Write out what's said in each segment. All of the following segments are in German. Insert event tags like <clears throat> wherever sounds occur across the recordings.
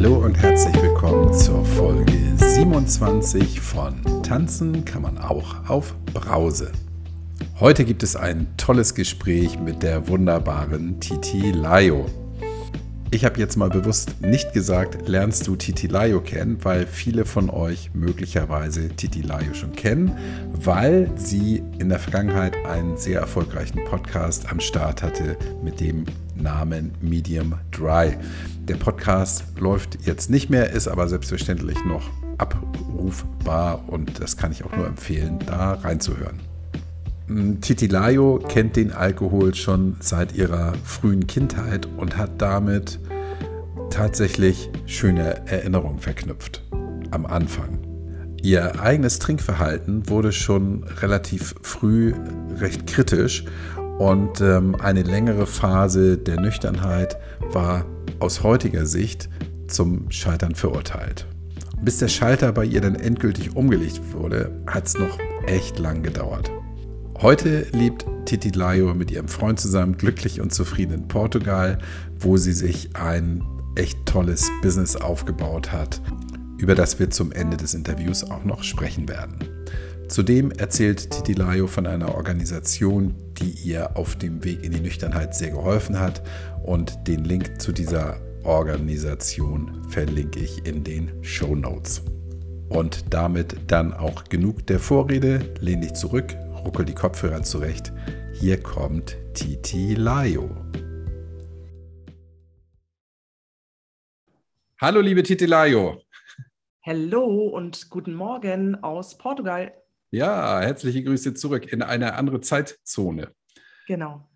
Hallo und herzlich willkommen zur Folge 27 von Tanzen kann man auch auf Brause. Heute gibt es ein tolles Gespräch mit der wunderbaren Titi Layo. Ich habe jetzt mal bewusst nicht gesagt, lernst du Titi Layo kennen, weil viele von euch möglicherweise Titi Layo schon kennen, weil sie in der Vergangenheit einen sehr erfolgreichen Podcast am Start hatte mit dem Namen Medium Dry. Der Podcast läuft jetzt nicht mehr, ist aber selbstverständlich noch abrufbar und das kann ich auch nur empfehlen, da reinzuhören. Titilayo kennt den Alkohol schon seit ihrer frühen Kindheit und hat damit tatsächlich schöne Erinnerungen verknüpft am Anfang. Ihr eigenes Trinkverhalten wurde schon relativ früh recht kritisch und ähm, eine längere Phase der Nüchternheit war aus heutiger Sicht zum Scheitern verurteilt. Bis der Schalter bei ihr dann endgültig umgelegt wurde, hat es noch echt lang gedauert. Heute lebt Titi Layo mit ihrem Freund zusammen glücklich und zufrieden in Portugal, wo sie sich ein echt tolles Business aufgebaut hat, über das wir zum Ende des Interviews auch noch sprechen werden. Zudem erzählt Titi Layo von einer Organisation, die ihr auf dem Weg in die Nüchternheit sehr geholfen hat und den Link zu dieser Organisation verlinke ich in den Show Notes. Und damit dann auch genug der Vorrede, lehn dich zurück, ruckel die Kopfhörer zurecht. Hier kommt Titi Layo. Hallo, liebe Titi Layo. Hallo und guten Morgen aus Portugal. Ja, herzliche Grüße zurück in eine andere Zeitzone. Genau.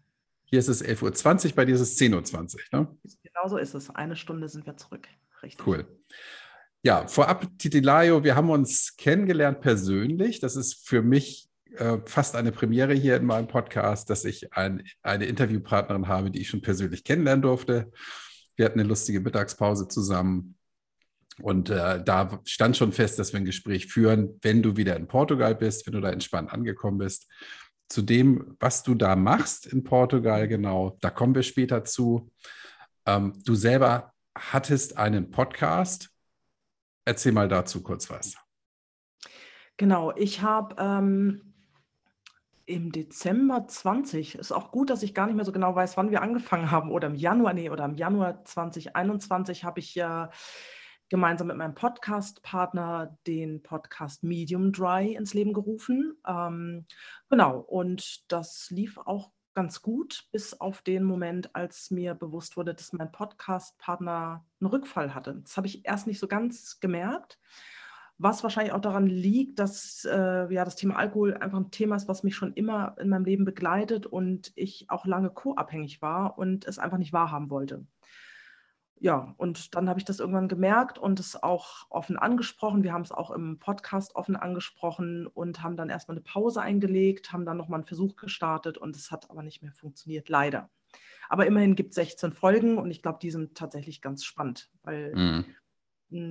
Hier ist es 11.20 Uhr, bei dir ist es 10.20 Uhr. Ne? Genau so ist es. Eine Stunde sind wir zurück. Richtig. Cool. Ja, vorab, Titilayo, wir haben uns kennengelernt persönlich. Das ist für mich äh, fast eine Premiere hier in meinem Podcast, dass ich ein, eine Interviewpartnerin habe, die ich schon persönlich kennenlernen durfte. Wir hatten eine lustige Mittagspause zusammen. Und äh, da stand schon fest, dass wir ein Gespräch führen, wenn du wieder in Portugal bist, wenn du da entspannt angekommen bist. Zu dem, was du da machst in Portugal genau, da kommen wir später zu. Ähm, du selber hattest einen Podcast. Erzähl mal dazu kurz was. Genau, ich habe ähm, im Dezember 20, ist auch gut, dass ich gar nicht mehr so genau weiß, wann wir angefangen haben, oder im Januar, nee, oder im Januar 2021 habe ich ja gemeinsam mit meinem Podcast-Partner den Podcast Medium Dry ins Leben gerufen. Ähm, genau, und das lief auch ganz gut, bis auf den Moment, als mir bewusst wurde, dass mein Podcast-Partner einen Rückfall hatte. Das habe ich erst nicht so ganz gemerkt was wahrscheinlich auch daran liegt, dass äh, ja, das Thema Alkohol einfach ein Thema ist, was mich schon immer in meinem Leben begleitet und ich auch lange co-abhängig war und es einfach nicht wahrhaben wollte. Ja, und dann habe ich das irgendwann gemerkt und es auch offen angesprochen. Wir haben es auch im Podcast offen angesprochen und haben dann erstmal eine Pause eingelegt, haben dann nochmal einen Versuch gestartet und es hat aber nicht mehr funktioniert, leider. Aber immerhin gibt es 16 Folgen und ich glaube, die sind tatsächlich ganz spannend, weil mhm hm,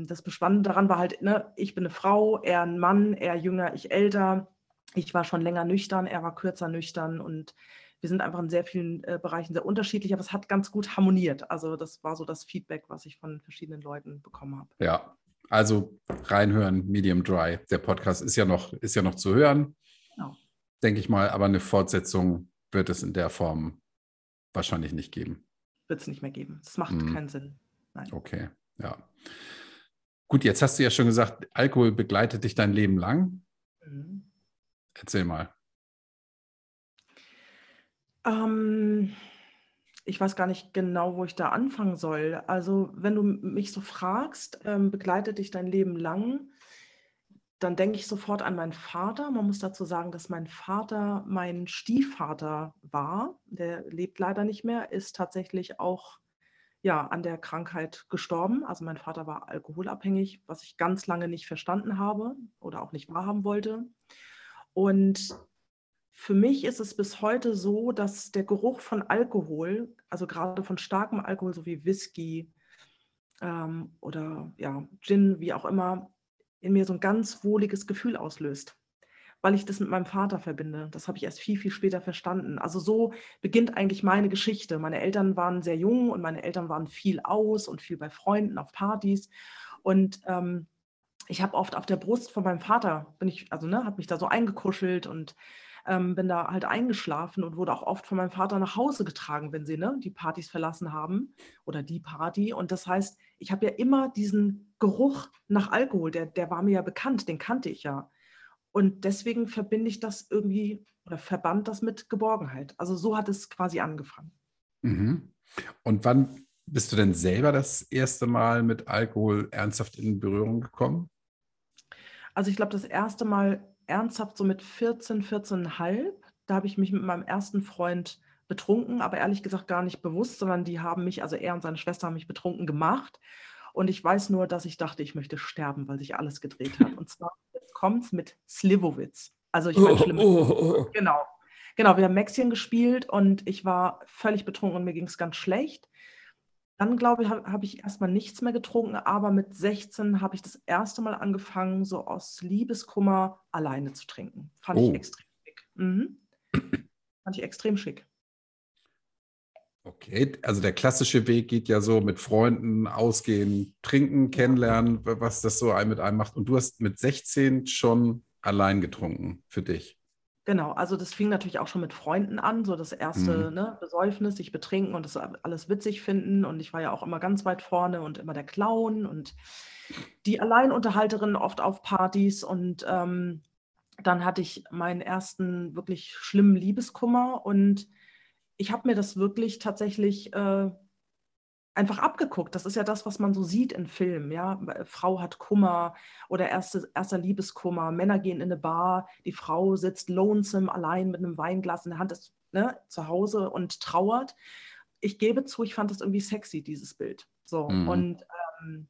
das Bespannende daran war halt, ne, ich bin eine Frau, er ein Mann, er jünger, ich älter. Ich war schon länger nüchtern, er war kürzer nüchtern und wir sind einfach in sehr vielen äh, Bereichen sehr unterschiedlich, aber es hat ganz gut harmoniert. Also das war so das Feedback, was ich von verschiedenen Leuten bekommen habe. Ja, also reinhören, Medium Dry. Der Podcast ist ja noch, ist ja noch zu hören. Genau. Denke ich mal, aber eine Fortsetzung wird es in der Form wahrscheinlich nicht geben. Wird es nicht mehr geben. Es macht mhm. keinen Sinn. Nein. Okay, ja. Gut, jetzt hast du ja schon gesagt, Alkohol begleitet dich dein Leben lang. Mhm. Erzähl mal. Ähm, ich weiß gar nicht genau, wo ich da anfangen soll. Also, wenn du mich so fragst, ähm, begleitet dich dein Leben lang, dann denke ich sofort an meinen Vater. Man muss dazu sagen, dass mein Vater mein Stiefvater war. Der lebt leider nicht mehr, ist tatsächlich auch ja, an der Krankheit gestorben. Also mein Vater war alkoholabhängig, was ich ganz lange nicht verstanden habe oder auch nicht wahrhaben wollte. Und für mich ist es bis heute so, dass der Geruch von Alkohol, also gerade von starkem Alkohol, so wie Whisky ähm, oder ja, Gin, wie auch immer, in mir so ein ganz wohliges Gefühl auslöst. Weil ich das mit meinem Vater verbinde. Das habe ich erst viel, viel später verstanden. Also so beginnt eigentlich meine Geschichte. Meine Eltern waren sehr jung und meine Eltern waren viel aus und viel bei Freunden auf Partys. Und ähm, ich habe oft auf der Brust von meinem Vater, bin ich, also ne, habe mich da so eingekuschelt und ähm, bin da halt eingeschlafen und wurde auch oft von meinem Vater nach Hause getragen, wenn sie ne, die Partys verlassen haben oder die Party. Und das heißt, ich habe ja immer diesen Geruch nach Alkohol, der, der war mir ja bekannt, den kannte ich ja. Und deswegen verbinde ich das irgendwie oder verband das mit Geborgenheit. Also so hat es quasi angefangen. Mhm. Und wann bist du denn selber das erste Mal mit Alkohol ernsthaft in Berührung gekommen? Also ich glaube, das erste Mal ernsthaft so mit 14, 14,5. Da habe ich mich mit meinem ersten Freund betrunken, aber ehrlich gesagt gar nicht bewusst, sondern die haben mich, also er und seine Schwester haben mich betrunken gemacht. Und ich weiß nur, dass ich dachte, ich möchte sterben, weil sich alles gedreht hat. Und zwar, jetzt kommt es mit Slivovitz. Also ich meine, schlimm. Oh, oh, oh. Genau. Genau, wir haben Maxien gespielt und ich war völlig betrunken und mir ging es ganz schlecht. Dann, glaube ich, habe hab ich erstmal nichts mehr getrunken, aber mit 16 habe ich das erste Mal angefangen, so aus Liebeskummer alleine zu trinken. Fand oh. ich extrem schick. Mhm. Fand ich extrem schick. Okay, also der klassische Weg geht ja so mit Freunden ausgehen, trinken, kennenlernen, was das so mit einem macht. Und du hast mit 16 schon allein getrunken für dich. Genau, also das fing natürlich auch schon mit Freunden an, so das erste Mhm. ne, Besäufnis, sich betrinken und das alles witzig finden. Und ich war ja auch immer ganz weit vorne und immer der Clown und die Alleinunterhalterin oft auf Partys. Und ähm, dann hatte ich meinen ersten wirklich schlimmen Liebeskummer und ich habe mir das wirklich tatsächlich äh, einfach abgeguckt. Das ist ja das, was man so sieht in Filmen. Ja? Frau hat Kummer oder erste, erster Liebeskummer. Männer gehen in eine Bar, die Frau sitzt lonesome allein mit einem Weinglas in der Hand ist, ne, zu Hause und trauert. Ich gebe zu, ich fand das irgendwie sexy, dieses Bild. So. Mhm. Und ähm,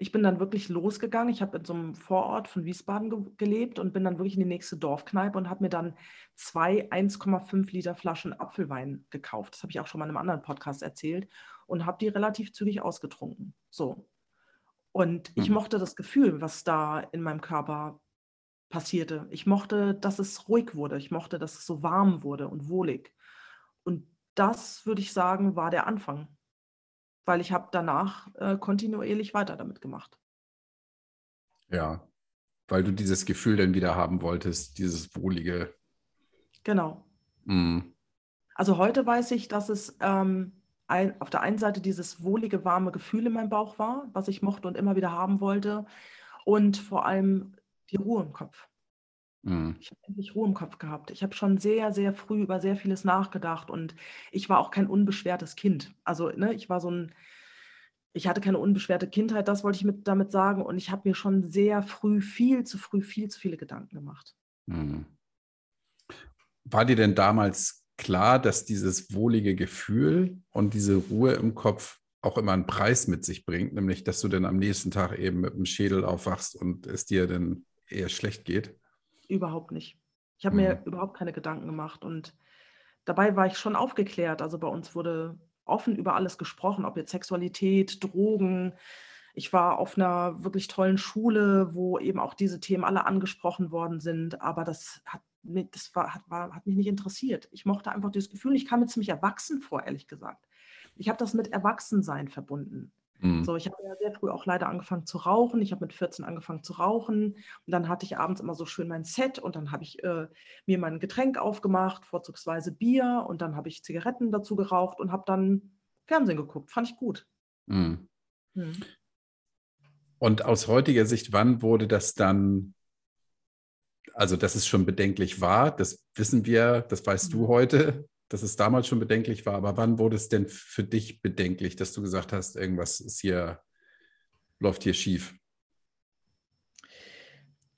ich bin dann wirklich losgegangen. Ich habe in so einem Vorort von Wiesbaden ge gelebt und bin dann wirklich in die nächste Dorfkneipe und habe mir dann zwei 1,5 Liter Flaschen Apfelwein gekauft. Das habe ich auch schon mal in einem anderen Podcast erzählt und habe die relativ zügig ausgetrunken. So. Und ich mhm. mochte das Gefühl, was da in meinem Körper passierte. Ich mochte, dass es ruhig wurde. Ich mochte, dass es so warm wurde und wohlig. Und das, würde ich sagen, war der Anfang. Weil ich habe danach äh, kontinuierlich weiter damit gemacht. Ja, weil du dieses Gefühl dann wieder haben wolltest, dieses wohlige. Genau. Mhm. Also heute weiß ich, dass es ähm, ein, auf der einen Seite dieses wohlige, warme Gefühl in meinem Bauch war, was ich mochte und immer wieder haben wollte. Und vor allem die Ruhe im Kopf. Mhm. Ich habe endlich Ruhe im Kopf gehabt. Ich habe schon sehr, sehr früh über sehr vieles nachgedacht und ich war auch kein unbeschwertes Kind. Also ne, ich war so ein, ich hatte keine unbeschwerte Kindheit, das wollte ich mit, damit sagen. Und ich habe mir schon sehr früh, viel zu früh, viel zu viele Gedanken gemacht. Mhm. War dir denn damals klar, dass dieses wohlige Gefühl und diese Ruhe im Kopf auch immer einen Preis mit sich bringt, nämlich dass du dann am nächsten Tag eben mit dem Schädel aufwachst und es dir dann eher schlecht geht? Überhaupt nicht. Ich habe mhm. mir überhaupt keine Gedanken gemacht und dabei war ich schon aufgeklärt. Also bei uns wurde offen über alles gesprochen, ob jetzt Sexualität, Drogen. Ich war auf einer wirklich tollen Schule, wo eben auch diese Themen alle angesprochen worden sind, aber das hat das war, hat, war, hat mich nicht interessiert. Ich mochte einfach dieses Gefühl, ich kam mir ziemlich erwachsen vor, ehrlich gesagt. Ich habe das mit Erwachsensein verbunden. Mhm. So, ich habe ja sehr früh auch leider angefangen zu rauchen. Ich habe mit 14 angefangen zu rauchen. Und dann hatte ich abends immer so schön mein Set und dann habe ich äh, mir mein Getränk aufgemacht, vorzugsweise Bier. Und dann habe ich Zigaretten dazu geraucht und habe dann Fernsehen geguckt. Fand ich gut. Mhm. Mhm. Und aus heutiger Sicht, wann wurde das dann also dass es schon bedenklich war, das wissen wir, das weißt du mhm. heute, dass es damals schon bedenklich war. Aber wann wurde es denn für dich bedenklich, dass du gesagt hast, irgendwas ist hier, läuft hier schief?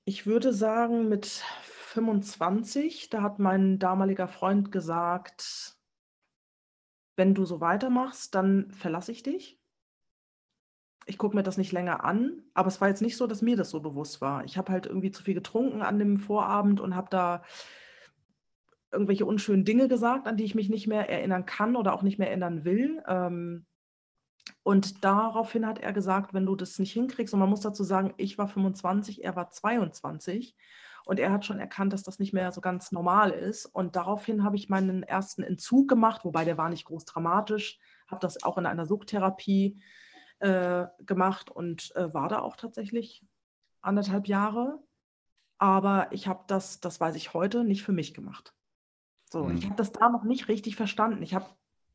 Ich würde sagen, mit 25, da hat mein damaliger Freund gesagt, wenn du so weitermachst, dann verlasse ich dich ich gucke mir das nicht länger an, aber es war jetzt nicht so, dass mir das so bewusst war. Ich habe halt irgendwie zu viel getrunken an dem Vorabend und habe da irgendwelche unschönen Dinge gesagt, an die ich mich nicht mehr erinnern kann oder auch nicht mehr erinnern will. Ähm, und daraufhin hat er gesagt, wenn du das nicht hinkriegst, und man muss dazu sagen, ich war 25, er war 22. Und er hat schon erkannt, dass das nicht mehr so ganz normal ist. Und daraufhin habe ich meinen ersten Entzug gemacht, wobei der war nicht groß dramatisch. Habe das auch in einer Suchttherapie äh, gemacht und äh, war da auch tatsächlich anderthalb Jahre. Aber ich habe das, das weiß ich heute, nicht für mich gemacht. So, mhm. ich habe das da noch nicht richtig verstanden. Ich habe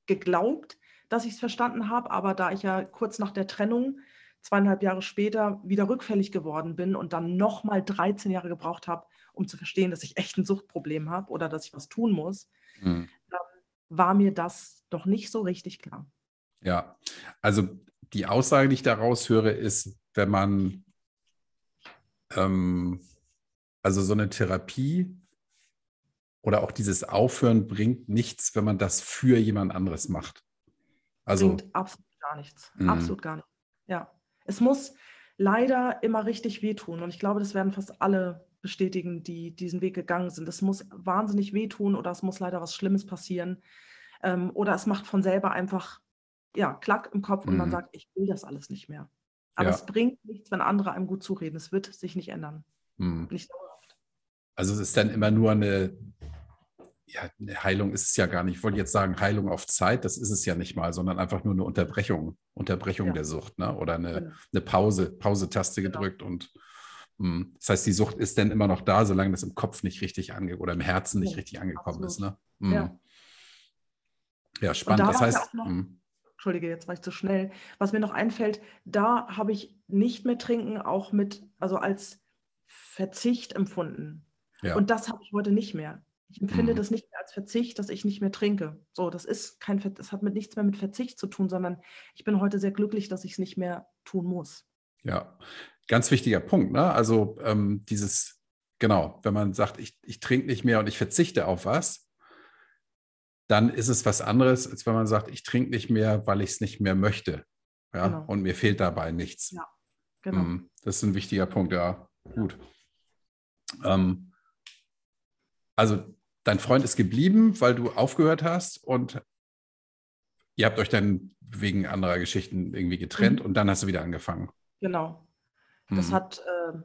geglaubt, dass ich es verstanden habe, aber da ich ja kurz nach der Trennung zweieinhalb Jahre später wieder rückfällig geworden bin und dann nochmal 13 Jahre gebraucht habe, um zu verstehen, dass ich echt ein Suchtproblem habe oder dass ich was tun muss, mhm. war mir das doch nicht so richtig klar. Ja, also die Aussage, die ich daraus höre, ist, wenn man ähm, also so eine Therapie oder auch dieses Aufhören bringt nichts, wenn man das für jemand anderes macht. Also bringt absolut gar nichts. Mhm. Absolut gar nichts. Ja. Es muss leider immer richtig wehtun. Und ich glaube, das werden fast alle bestätigen, die diesen Weg gegangen sind. Es muss wahnsinnig wehtun oder es muss leider was Schlimmes passieren. Ähm, oder es macht von selber einfach, ja, Klack im Kopf und mhm. man sagt, ich will das alles nicht mehr. Aber ja. es bringt nichts, wenn andere einem gut zureden. Es wird sich nicht ändern. Mhm. Nicht dauerhaft. Also es ist dann immer nur eine, ja, eine Heilung ist es ja gar nicht. Ich wollte jetzt sagen, Heilung auf Zeit, das ist es ja nicht mal, sondern einfach nur eine Unterbrechung, Unterbrechung ja. der Sucht, ne? Oder eine, genau. eine Pause, Pause-Taste genau. gedrückt und mh. Hm, das heißt, die Sucht ist dann immer noch da, solange das im Kopf nicht richtig ange oder im Herzen nicht ja, richtig angekommen absolut. ist. Ne? Mhm. Ja. ja, spannend. Das heißt. Hm. Entschuldige, jetzt war ich zu schnell. Was mir noch einfällt, da habe ich nicht mehr trinken, auch mit, also als Verzicht empfunden. Ja. Und das habe ich heute nicht mehr. Ich empfinde mhm. das nicht mehr als Verzicht, dass ich nicht mehr trinke. So, das ist kein, das hat mit nichts mehr mit Verzicht zu tun, sondern ich bin heute sehr glücklich, dass ich es nicht mehr tun muss. Ja, ganz wichtiger Punkt. Ne? Also ähm, dieses, genau, wenn man sagt, ich, ich trinke nicht mehr und ich verzichte auf was, dann ist es was anderes, als wenn man sagt, ich trinke nicht mehr, weil ich es nicht mehr möchte. Ja, genau. und mir fehlt dabei nichts. Ja, genau. Mhm, das ist ein wichtiger Punkt, ja. Gut. Ähm, also dein Freund ist geblieben, weil du aufgehört hast und ihr habt euch dann wegen anderer Geschichten irgendwie getrennt mhm. und dann hast du wieder angefangen. Genau. Das mhm. hat, äh,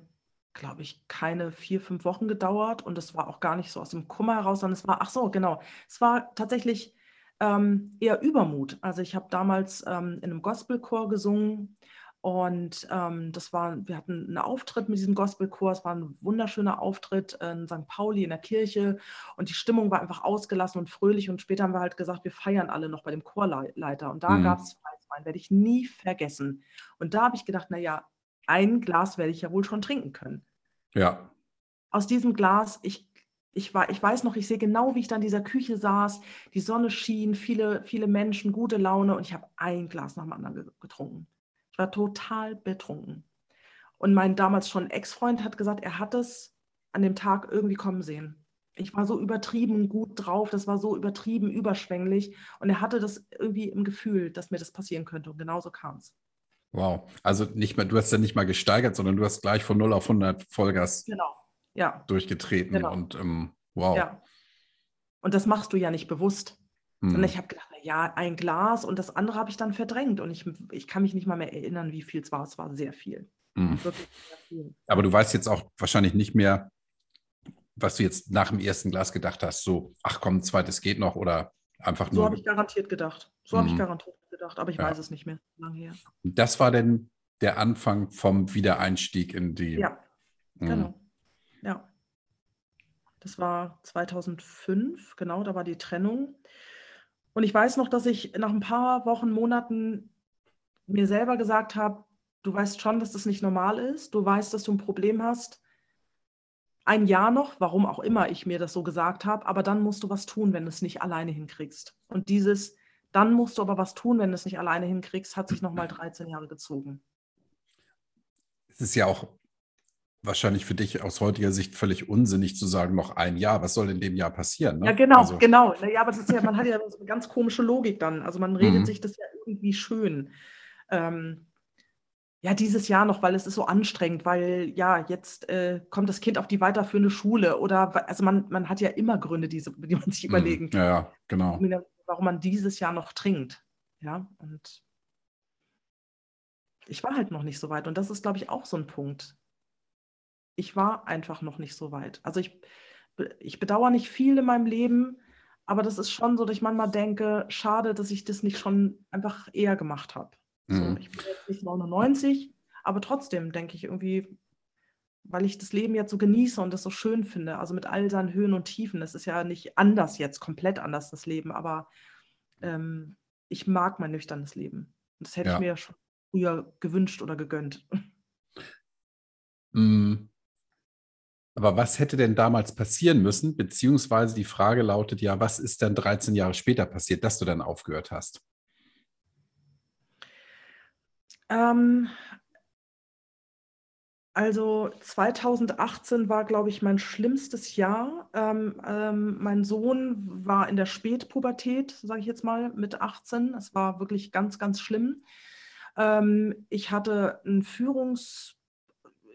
glaube ich, keine vier, fünf Wochen gedauert und es war auch gar nicht so aus dem Kummer heraus, sondern es war, ach so, genau, es war tatsächlich ähm, eher Übermut. Also ich habe damals ähm, in einem Gospelchor gesungen und ähm, das war, wir hatten einen Auftritt mit diesem Gospelchor, es war ein wunderschöner Auftritt in St. Pauli in der Kirche und die Stimmung war einfach ausgelassen und fröhlich. Und später haben wir halt gesagt, wir feiern alle noch bei dem Chorleiter. Und da mhm. gab es Weißwein, werde ich nie vergessen. Und da habe ich gedacht, naja, ein Glas werde ich ja wohl schon trinken können. Ja. Aus diesem Glas, ich, ich, war, ich weiß noch, ich sehe genau, wie ich da in dieser Küche saß, die Sonne schien, viele, viele Menschen, gute Laune und ich habe ein Glas nach dem anderen getrunken. Ich war total betrunken. Und mein damals schon Ex-Freund hat gesagt, er hat es an dem Tag irgendwie kommen sehen. Ich war so übertrieben gut drauf, das war so übertrieben überschwänglich und er hatte das irgendwie im Gefühl, dass mir das passieren könnte und genauso kam es. Wow, also nicht mehr, du hast ja nicht mal gesteigert, sondern du hast gleich von 0 auf 100 Vollgas genau. ja. durchgetreten genau. und ähm, wow. Ja. Und das machst du ja nicht bewusst. Hm. Und ich habe gedacht, ja, ein Glas und das andere habe ich dann verdrängt. Und ich, ich kann mich nicht mal mehr erinnern, wie viel es war. Es war sehr viel. Hm. Wirklich sehr viel. Aber du weißt jetzt auch wahrscheinlich nicht mehr, was du jetzt nach dem ersten Glas gedacht hast. So, ach komm, ein zweites geht noch oder einfach nur. So habe ich garantiert gedacht. So hm. habe ich garantiert gedacht, aber ich ja. weiß es nicht mehr. Lange her. Das war denn der Anfang vom Wiedereinstieg in die. Ja, hm. genau. Ja. Das war 2005, genau, da war die Trennung. Und ich weiß noch, dass ich nach ein paar Wochen, Monaten mir selber gesagt habe, du weißt schon, dass das nicht normal ist, du weißt, dass du ein Problem hast. Ein Jahr noch, warum auch immer ich mir das so gesagt habe, aber dann musst du was tun, wenn du es nicht alleine hinkriegst. Und dieses, dann musst du aber was tun, wenn du es nicht alleine hinkriegst, hat sich nochmal 13 <clears throat> Jahre gezogen. Es ist ja auch wahrscheinlich für dich aus heutiger Sicht völlig unsinnig zu sagen, noch ein Jahr, was soll in dem Jahr passieren? Ne? Ja, genau, also. genau. Ja, aber ja, man hat ja so eine ganz komische Logik dann. Also man redet mhm. sich das ja irgendwie schön. Ähm, ja, dieses Jahr noch, weil es ist so anstrengend, weil ja, jetzt äh, kommt das Kind auf die weiterführende Schule oder also man, man hat ja immer Gründe, die, die man sich mhm. überlegen kann. Ja, ja, genau. Warum man dieses Jahr noch trinkt. Ja, und ich war halt noch nicht so weit. Und das ist, glaube ich, auch so ein Punkt ich war einfach noch nicht so weit. Also ich, ich bedauere nicht viel in meinem Leben, aber das ist schon so, dass ich manchmal denke, schade, dass ich das nicht schon einfach eher gemacht habe. Mhm. So, ich bin jetzt nicht 99, aber trotzdem denke ich irgendwie, weil ich das Leben jetzt so genieße und das so schön finde, also mit all seinen Höhen und Tiefen. Es ist ja nicht anders jetzt, komplett anders das Leben, aber ähm, ich mag mein nüchternes Leben. Und das hätte ja. ich mir schon früher gewünscht oder gegönnt. Mm. Aber was hätte denn damals passieren müssen? Beziehungsweise die Frage lautet ja, was ist dann 13 Jahre später passiert, dass du dann aufgehört hast? Ähm, also 2018 war, glaube ich, mein schlimmstes Jahr. Ähm, ähm, mein Sohn war in der Spätpubertät, sage ich jetzt mal, mit 18. Es war wirklich ganz, ganz schlimm. Ähm, ich hatte einen Führungs,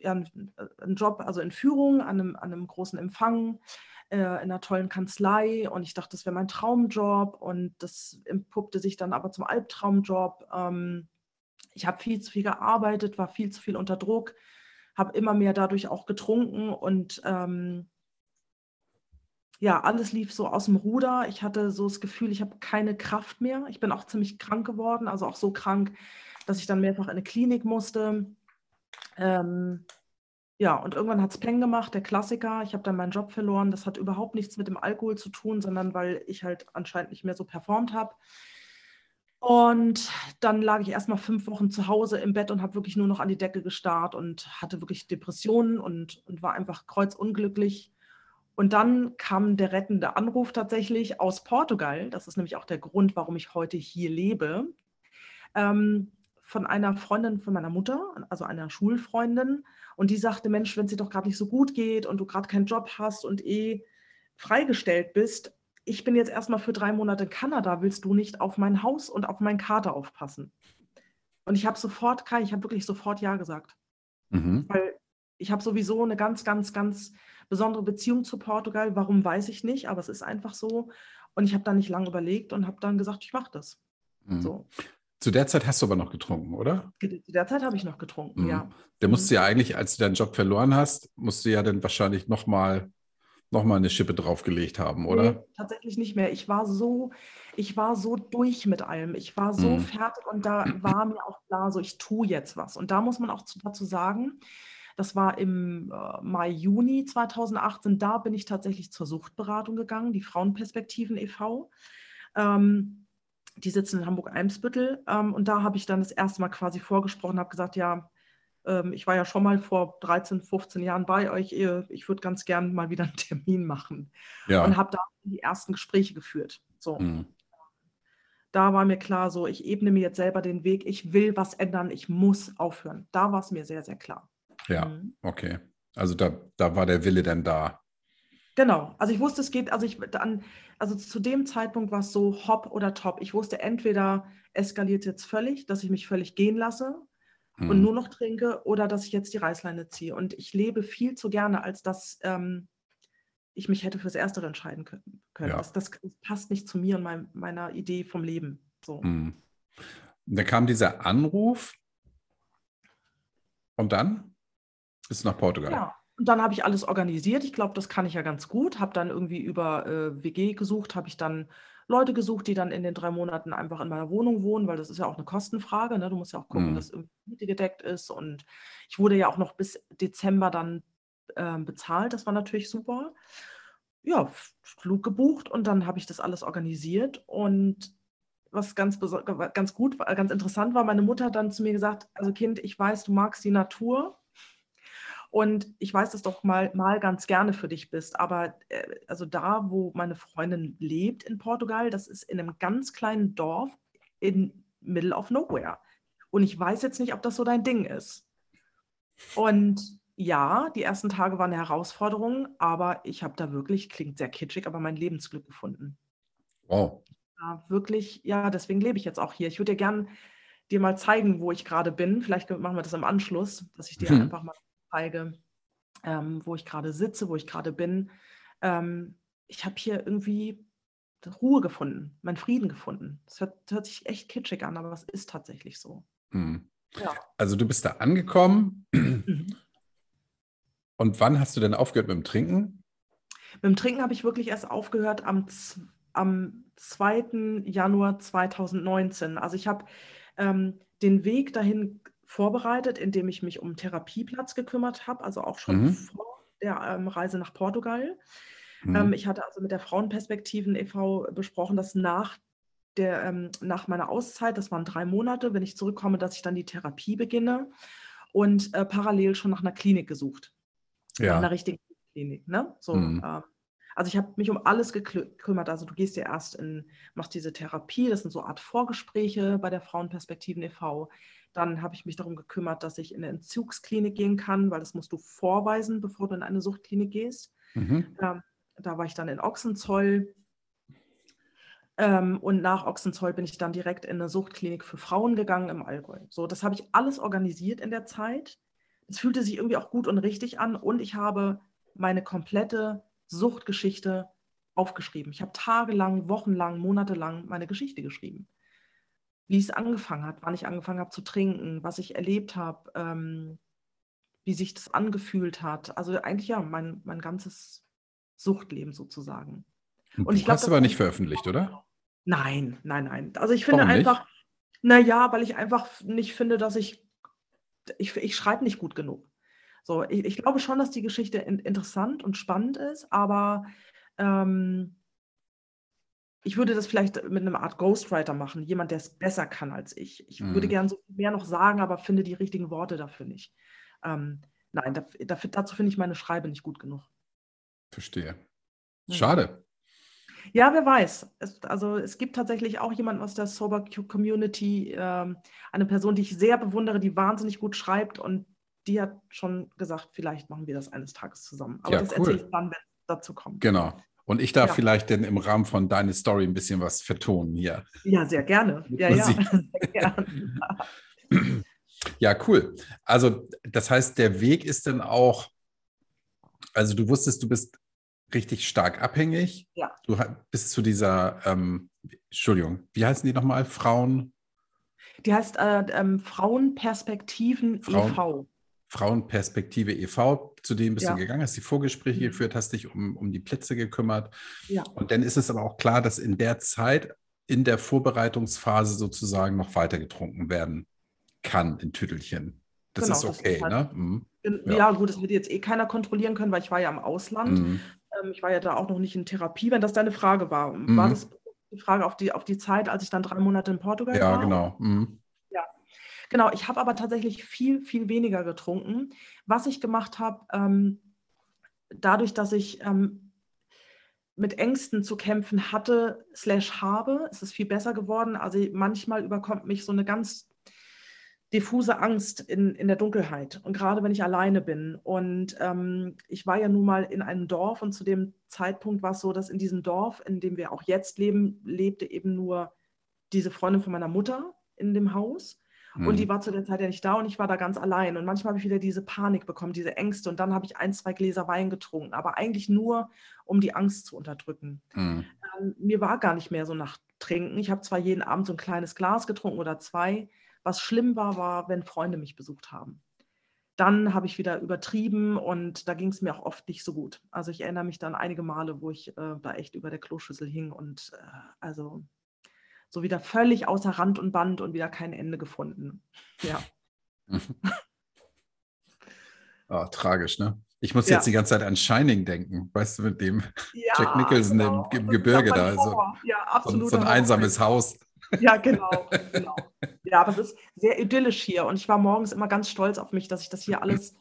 ja, einen Job, also in Führung an einem, an einem großen Empfang äh, in einer tollen Kanzlei und ich dachte, das wäre mein Traumjob und das entpuppte sich dann aber zum Albtraumjob. Ähm, ich habe viel zu viel gearbeitet, war viel zu viel unter Druck habe immer mehr dadurch auch getrunken und ähm, ja, alles lief so aus dem Ruder. Ich hatte so das Gefühl, ich habe keine Kraft mehr. Ich bin auch ziemlich krank geworden, also auch so krank, dass ich dann mehrfach in eine Klinik musste. Ähm, ja, und irgendwann hat es Peng gemacht, der Klassiker. Ich habe dann meinen Job verloren. Das hat überhaupt nichts mit dem Alkohol zu tun, sondern weil ich halt anscheinend nicht mehr so performt habe. Und dann lag ich erst mal fünf Wochen zu Hause im Bett und habe wirklich nur noch an die Decke gestarrt und hatte wirklich Depressionen und, und war einfach kreuzunglücklich. Und dann kam der rettende Anruf tatsächlich aus Portugal. Das ist nämlich auch der Grund, warum ich heute hier lebe. Ähm, von einer Freundin von meiner Mutter, also einer Schulfreundin. Und die sagte, Mensch, wenn es dir doch gerade nicht so gut geht und du gerade keinen Job hast und eh freigestellt bist, ich bin jetzt erstmal für drei Monate in Kanada, willst du nicht auf mein Haus und auf meinen Kater aufpassen? Und ich habe sofort, Kai, ich habe wirklich sofort Ja gesagt. Mhm. Weil ich habe sowieso eine ganz, ganz, ganz besondere Beziehung zu Portugal. Warum weiß ich nicht, aber es ist einfach so. Und ich habe da nicht lange überlegt und habe dann gesagt, ich mache das. Mhm. So. Zu der Zeit hast du aber noch getrunken, oder? Zu der Zeit habe ich noch getrunken, mhm. ja. Der musste mhm. ja eigentlich, als du deinen Job verloren hast, musst du ja dann wahrscheinlich nochmal nochmal eine Schippe draufgelegt haben, oder? Nee, tatsächlich nicht mehr. Ich war so, ich war so durch mit allem. Ich war so mhm. fertig und da war mir auch klar, so ich tue jetzt was. Und da muss man auch dazu sagen, das war im äh, Mai, Juni 2018, da bin ich tatsächlich zur Suchtberatung gegangen, die Frauenperspektiven e.V. Ähm, die sitzen in Hamburg-Eimsbüttel. Ähm, und da habe ich dann das erste Mal quasi vorgesprochen, habe gesagt, ja, ähm, ich war ja schon mal vor 13, 15 Jahren bei euch. Ich würde ganz gern mal wieder einen Termin machen. Ja. Und habe da die ersten Gespräche geführt. So. Mhm. Da war mir klar, so, ich ebne mir jetzt selber den Weg. Ich will was ändern. Ich muss aufhören. Da war es mir sehr, sehr klar. Ja, mhm. okay. Also da, da war der Wille dann da. Genau, also ich wusste, es geht, also ich dann, also zu dem Zeitpunkt war es so hopp oder top. Ich wusste, entweder eskaliert es jetzt völlig, dass ich mich völlig gehen lasse mhm. und nur noch trinke oder dass ich jetzt die Reißleine ziehe. Und ich lebe viel zu gerne, als dass ähm, ich mich hätte fürs Erstere entscheiden können. Ja. Das, das, passt nicht zu mir und mein, meiner Idee vom Leben. So. Mhm. Da kam dieser Anruf und dann bist du nach Portugal. Ja. Und dann habe ich alles organisiert. Ich glaube, das kann ich ja ganz gut. Habe dann irgendwie über äh, WG gesucht, habe ich dann Leute gesucht, die dann in den drei Monaten einfach in meiner Wohnung wohnen, weil das ist ja auch eine Kostenfrage. Ne? Du musst ja auch gucken, mhm. dass irgendwie Miete gedeckt ist. Und ich wurde ja auch noch bis Dezember dann äh, bezahlt. Das war natürlich super. Ja, Flug gebucht und dann habe ich das alles organisiert. Und was ganz, ganz gut, ganz interessant war, meine Mutter hat dann zu mir gesagt, also Kind, ich weiß, du magst die Natur und ich weiß, dass du doch mal, mal ganz gerne für dich bist. Aber äh, also da, wo meine Freundin lebt in Portugal, das ist in einem ganz kleinen Dorf in Middle of Nowhere. Und ich weiß jetzt nicht, ob das so dein Ding ist. Und ja, die ersten Tage waren eine Herausforderung, aber ich habe da wirklich, klingt sehr kitschig, aber mein Lebensglück gefunden. Wow. Ja, wirklich, ja, deswegen lebe ich jetzt auch hier. Ich würde dir gerne dir mal zeigen, wo ich gerade bin. Vielleicht machen wir das im Anschluss, dass ich dir mhm. einfach mal zeige, ähm, wo ich gerade sitze, wo ich gerade bin. Ähm, ich habe hier irgendwie Ruhe gefunden, meinen Frieden gefunden. Das hört, hört, sich echt kitschig an, aber es ist tatsächlich so. Mhm. Ja. Also du bist da angekommen mhm. Und wann hast du denn aufgehört mit dem Trinken? Mit dem Trinken habe ich wirklich erst aufgehört am, am 2. Januar 2019. Also ich habe ähm, den Weg dahin vorbereitet, indem ich mich um Therapieplatz gekümmert habe, also auch schon mhm. vor der ähm, Reise nach Portugal. Mhm. Ähm, ich hatte also mit der Frauenperspektiven e.V. besprochen, dass nach, der, ähm, nach meiner Auszeit, das waren drei Monate, wenn ich zurückkomme, dass ich dann die Therapie beginne und äh, parallel schon nach einer Klinik gesucht. Ja. Nach einer richtigen Klinik. Ne? So, mhm. äh, also ich habe mich um alles gekümmert. Also du gehst ja erst in, machst diese Therapie, das sind so Art Vorgespräche bei der Frauenperspektiven e.V. Dann habe ich mich darum gekümmert, dass ich in eine Entzugsklinik gehen kann, weil das musst du vorweisen, bevor du in eine Suchtklinik gehst. Mhm. Ähm, da war ich dann in Ochsenzoll. Ähm, und nach Ochsenzoll bin ich dann direkt in eine Suchtklinik für Frauen gegangen im Allgäu. So, das habe ich alles organisiert in der Zeit. Es fühlte sich irgendwie auch gut und richtig an und ich habe meine komplette Suchtgeschichte aufgeschrieben. Ich habe tagelang, wochenlang, monatelang meine Geschichte geschrieben wie es angefangen hat, wann ich angefangen habe zu trinken, was ich erlebt habe, ähm, wie sich das angefühlt hat. Also eigentlich ja, mein, mein ganzes Suchtleben sozusagen. Und ich hast du aber nicht veröffentlicht, oder? Nein, nein, nein. Also ich finde Warum einfach, naja, weil ich einfach nicht finde, dass ich, ich, ich schreibe nicht gut genug. So, ich, ich glaube schon, dass die Geschichte in, interessant und spannend ist, aber ähm, ich würde das vielleicht mit einer Art Ghostwriter machen, jemand, der es besser kann als ich. Ich mhm. würde gerne so mehr noch sagen, aber finde die richtigen Worte dafür nicht. Ähm, nein, dafür, dazu finde ich meine Schreibe nicht gut genug. Verstehe. Schade. Ja, wer weiß. Es, also es gibt tatsächlich auch jemanden aus der Sober Community, ähm, eine Person, die ich sehr bewundere, die wahnsinnig gut schreibt und die hat schon gesagt, vielleicht machen wir das eines Tages zusammen. Aber ja, das cool. erzähle ich dann, wenn es dazu kommt. Genau. Und ich darf ja. vielleicht denn im Rahmen von deiner Story ein bisschen was vertonen hier. Ja, sehr gerne. Ja, ja. <laughs> Sehr gerne. ja, cool. Also, das heißt, der Weg ist dann auch, also du wusstest, du bist richtig stark abhängig. Ja. Du bist zu dieser, ähm, Entschuldigung, wie heißen die nochmal? Frauen? Die heißt äh, ähm, Frauenperspektiven Frauen, e.V. Frauenperspektive e.V., zu dem bist ja. du gegangen, hast die Vorgespräche mhm. geführt, hast dich um, um die Plätze gekümmert. Ja. Und dann ist es aber auch klar, dass in der Zeit, in der Vorbereitungsphase sozusagen noch weiter getrunken werden kann in Tüttelchen. Das genau, ist okay, das ist halt, ne? Mhm. Ja. ja. gut, das wird jetzt eh keiner kontrollieren können, weil ich war ja im Ausland. Mhm. Ähm, ich war ja da auch noch nicht in Therapie, wenn das deine Frage war. War mhm. das die Frage auf die, auf die Zeit, als ich dann drei Monate in Portugal ja, war? Ja, genau. Mhm. Genau, ich habe aber tatsächlich viel, viel weniger getrunken. Was ich gemacht habe, ähm, dadurch, dass ich ähm, mit Ängsten zu kämpfen hatte, slash habe, ist es viel besser geworden. Also manchmal überkommt mich so eine ganz diffuse Angst in, in der Dunkelheit und gerade wenn ich alleine bin. Und ähm, ich war ja nun mal in einem Dorf und zu dem Zeitpunkt war es so, dass in diesem Dorf, in dem wir auch jetzt leben, lebte eben nur diese Freundin von meiner Mutter in dem Haus. Und die mhm. war zu der Zeit ja nicht da und ich war da ganz allein. Und manchmal habe ich wieder diese Panik bekommen, diese Ängste. Und dann habe ich ein, zwei Gläser Wein getrunken, aber eigentlich nur, um die Angst zu unterdrücken. Mhm. Ähm, mir war gar nicht mehr so nach Trinken. Ich habe zwar jeden Abend so ein kleines Glas getrunken oder zwei. Was schlimm war, war, wenn Freunde mich besucht haben. Dann habe ich wieder übertrieben und da ging es mir auch oft nicht so gut. Also ich erinnere mich dann einige Male, wo ich äh, da echt über der Kloschüssel hing und äh, also so wieder völlig außer Rand und Band und wieder kein Ende gefunden. Ja. oh, <laughs> tragisch, ne? Ich muss ja. jetzt die ganze Zeit an Shining denken, weißt du, mit dem ja, Jack Nicholson genau. im, im Gebirge da. So, ja, absolut. So ein einsames Haus. Ja, genau, genau. Ja, aber es ist sehr idyllisch hier und ich war morgens immer ganz stolz auf mich, dass ich das hier alles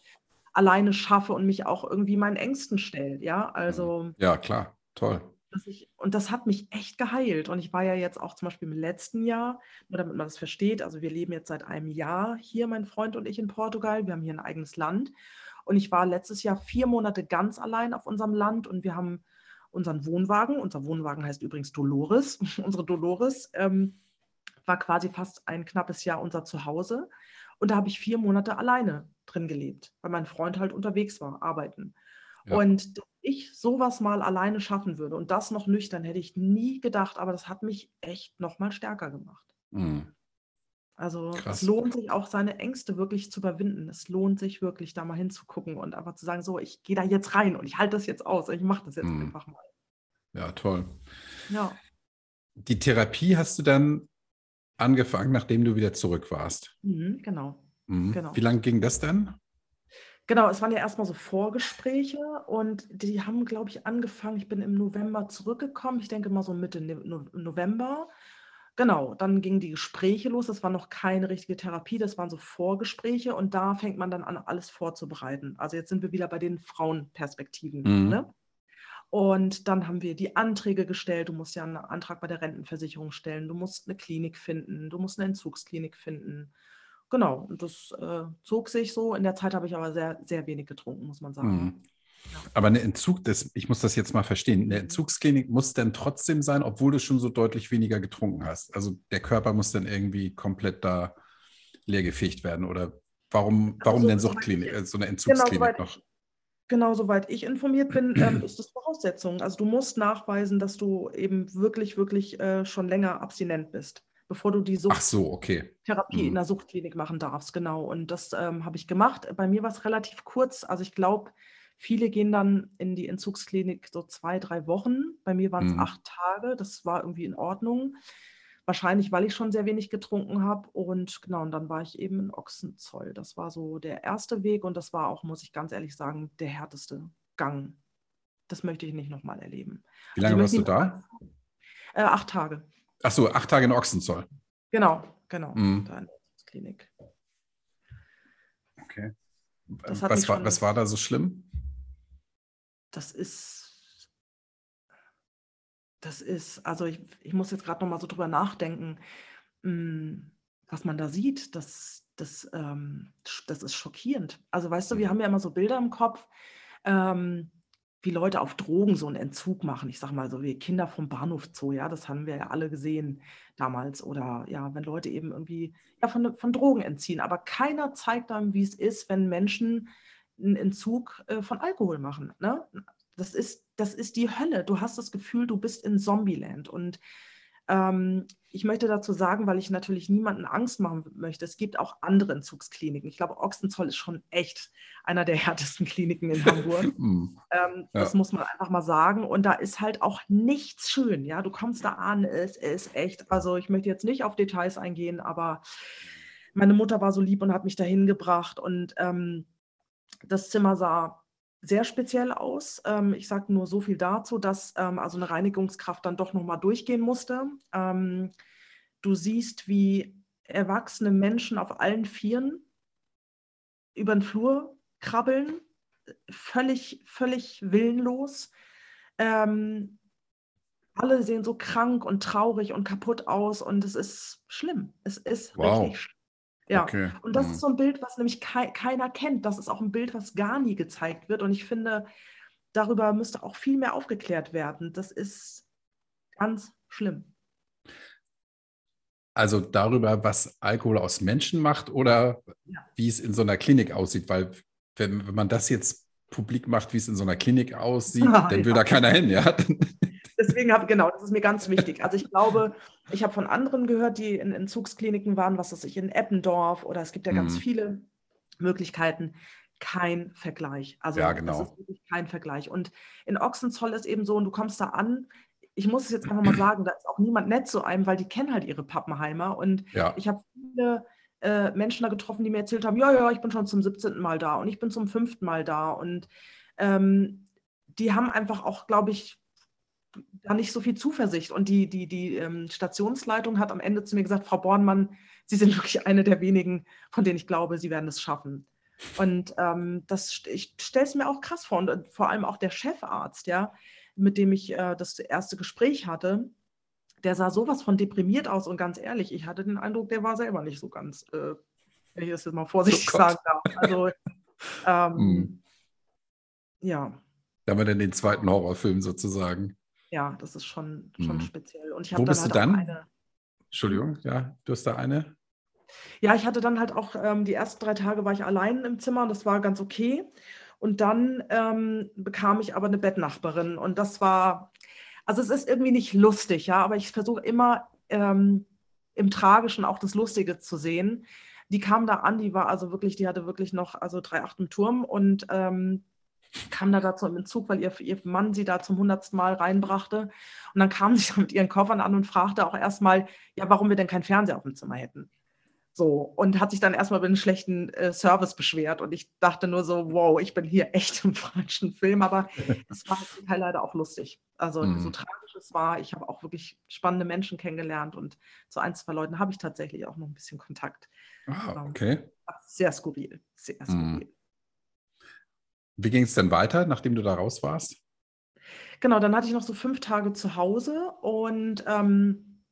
alleine schaffe und mich auch irgendwie meinen Ängsten stellt. Ja, also. Ja, klar, toll dass ich, und das hat mich echt geheilt. Und ich war ja jetzt auch zum Beispiel im letzten Jahr, nur damit man das versteht, also wir leben jetzt seit einem Jahr hier, mein Freund und ich in Portugal. Wir haben hier ein eigenes Land. Und ich war letztes Jahr vier Monate ganz allein auf unserem Land und wir haben unseren Wohnwagen, unser Wohnwagen heißt übrigens Dolores, <laughs> unsere Dolores, ähm, war quasi fast ein knappes Jahr unser Zuhause. Und da habe ich vier Monate alleine drin gelebt, weil mein Freund halt unterwegs war, arbeiten. Ja. Und dass ich sowas mal alleine schaffen würde und das noch nüchtern, hätte ich nie gedacht, aber das hat mich echt noch mal stärker gemacht. Mhm. Also Krass. es lohnt sich auch, seine Ängste wirklich zu überwinden. Es lohnt sich wirklich, da mal hinzugucken und einfach zu sagen, so, ich gehe da jetzt rein und ich halte das jetzt aus. Ich mache das jetzt Mhm. einfach mal. Ja, toll. Ja. Die Therapie hast du dann angefangen, nachdem du wieder zurück warst. Mhm, genau. Mhm. Genau. Wie lange ging das dann? Genau, es waren ja erstmal so Vorgespräche und die haben, glaube ich, angefangen. Ich bin im November zurückgekommen. Ich denke mal so Mitte Ne- No- November. Genau, dann gingen die Gespräche los. Das war noch keine richtige Therapie, das waren so Vorgespräche und da fängt man dann an, alles vorzubereiten. Also jetzt sind wir wieder bei den Frauenperspektiven. Mhm. Ne? Und dann haben wir die Anträge gestellt. Du musst ja einen Antrag bei der Rentenversicherung stellen. Du musst eine Klinik finden. Du musst eine Entzugsklinik finden. Genau, und das äh, zog sich so. In der Zeit habe ich aber sehr, sehr wenig getrunken, muss man sagen. Mhm. Aber eine Entzug, das, ich muss das jetzt mal verstehen. Mhm. Eine Entzugsklinik muss dann trotzdem sein, obwohl du schon so deutlich weniger getrunken hast. Also der Körper muss dann irgendwie komplett da leergefegt werden. Oder warum, warum Also, denn Suchtklinik, ich- äh, so eine Genau, Entzugsklinik soweit noch? genau, soweit ich informiert bin, ähm, <clears throat> ist das Voraussetzung. Also du musst nachweisen, dass du eben wirklich, wirklich äh, schon länger abstinent bist, bevor du die Ach so, okay. Suchttherapie Mhm. in der Suchtklinik machen darfst. Genau. Und das ähm, habe ich gemacht. Bei mir war es relativ kurz. Also ich glaube, viele gehen dann in die Entzugsklinik so zwei, drei Wochen. Bei mir waren es Mhm. acht Tage. Das war irgendwie in Ordnung. Wahrscheinlich, weil ich schon sehr wenig getrunken habe. Und genau, und dann war ich eben in Ochsenzoll. Das war so der erste Weg und das war auch, muss ich ganz ehrlich sagen, der härteste Gang. Das möchte ich nicht nochmal erleben. Wie Also lange ich warst du da? Äh, acht Tage. Ach so, acht Tage in Ochsenzoll. Genau, genau. Mhm. Da in der Entzugsklinik. Okay. Was war, schon- was war da so schlimm? Das ist, das ist, also ich, ich muss jetzt gerade noch mal so drüber nachdenken, mm, was man da sieht, das, das, ähm, das ist schockierend. Also weißt du, wir Mhm. haben ja immer so Bilder im Kopf, ähm, wie Leute auf Drogen so einen Entzug machen. Ich sag mal so wie Kinder vom Bahnhof Zoo, ja, das haben wir ja alle gesehen damals. Oder ja, wenn Leute eben irgendwie ja, von, von Drogen entziehen. Aber keiner zeigt einem, wie es ist, wenn Menschen einen Entzug äh, von Alkohol machen. Ne? Das, ist, das ist die Hölle. Du hast das Gefühl, du bist in Zombieland. Und ähm, ich möchte dazu sagen, weil ich natürlich niemanden Angst machen möchte, es gibt auch andere Entzugskliniken. Ich glaube, Ochsenzoll ist schon echt einer der <laughs> härtesten Kliniken in Hamburg. <laughs> Hm. Ähm, Ja. Das muss man einfach mal sagen. Und da ist halt auch nichts schön. Ja, du kommst da an, es ist echt. Also ich möchte jetzt nicht auf Details eingehen, aber meine Mutter war so lieb und hat mich dahin gebracht. Und ähm, das Zimmer sah sehr speziell aus. Ähm, ich sage nur so viel dazu, dass ähm, also eine Reinigungskraft dann doch nochmal durchgehen musste. Ähm, du siehst, wie erwachsene Menschen auf allen Vieren über den Flur krabbeln, völlig, völlig willenlos. Ähm, alle sehen so krank und traurig und kaputt aus und es ist schlimm. Es ist Wow. richtig schlimm. Ja, Okay. und das Hm. ist so ein Bild, was nämlich kei keiner kennt. Das ist auch ein Bild, was gar nie gezeigt wird. Und ich finde, darüber müsste auch viel mehr aufgeklärt werden. Das ist ganz schlimm. Also darüber, was Alkohol aus Menschen macht oder Ja. wie es in so einer Klinik aussieht, weil wenn, wenn man das jetzt publik macht, wie es in so einer Klinik aussieht, Ah, <laughs> dann will ja. da keiner hin, ja. Deswegen habe genau, das ist mir ganz wichtig. Also ich glaube, ich habe von anderen gehört, die in Entzugskliniken waren, was weiß ich, in Eppendorf oder es gibt ja ganz Mhm. viele Möglichkeiten. Kein Vergleich. Also Ja, das genau. ist wirklich kein Vergleich. Und in Ochsenzoll ist eben so, und du kommst da an, ich muss es jetzt einfach mal sagen, da ist auch niemand nett zu einem, weil die kennen halt ihre Pappenheimer. Und Ja, ich habe viele äh, Menschen da getroffen, die mir erzählt haben, ja, ja, ich bin schon zum 17. Mal da und ich bin zum fünften Mal da. Und ähm, die haben einfach auch, glaube ich, da nicht so viel Zuversicht. Und die, die, die ähm, Stationsleitung hat am Ende zu mir gesagt, Frau Bornmann, Sie sind <laughs> wirklich eine der wenigen, von denen ich glaube, Sie werden es schaffen. Und ähm, das, ich stelle es mir auch krass vor. Und äh, vor allem auch der Chefarzt, ja, mit dem ich äh, das erste Gespräch hatte, der sah sowas von deprimiert aus. Und ganz ehrlich, ich hatte den Eindruck, der war selber nicht so ganz, äh, wenn ich das jetzt mal vorsichtig Oh sagen darf. Also, <laughs> ähm, Hm. ja. da haben wir dann den zweiten Horrorfilm sozusagen. Ja, das ist schon, schon Mhm. speziell. Und ich Wo habe bist dann du halt dann? eine. Entschuldigung, ja, du hast da eine. Ja, ich hatte dann halt auch, ähm, die ersten drei Tage war ich allein im Zimmer und das war ganz okay. Und dann ähm, bekam ich aber eine Bettnachbarin und das war, also es ist irgendwie nicht lustig, ja, aber ich versuche immer, ähm, im Tragischen auch das Lustige zu sehen. Die kam da an, die war also wirklich, die hatte wirklich noch also drei Acht im Turm und ähm, kam da dazu im Entzug, weil ihr, ihr Mann sie da zum hundertsten Mal reinbrachte. Und dann kam <laughs> sie mit ihren Koffern an und fragte auch erstmal, ja, warum wir denn keinen Fernseher auf dem Zimmer hätten. So, und hat sich dann erstmal über einen schlechten äh, Service beschwert. Und ich dachte nur so, wow, ich bin hier echt im <laughs> falschen Film. Aber es war halt leider auch lustig. Also mhm. so tragisch es war, ich habe auch wirklich spannende Menschen kennengelernt und zu ein, zwei Leuten habe ich tatsächlich auch noch ein bisschen Kontakt. Ah, ähm, okay. Sehr skurril, sehr mhm. Wie ging es denn weiter, nachdem du da raus warst? Genau, dann hatte ich noch so fünf Tage zu Hause und ähm,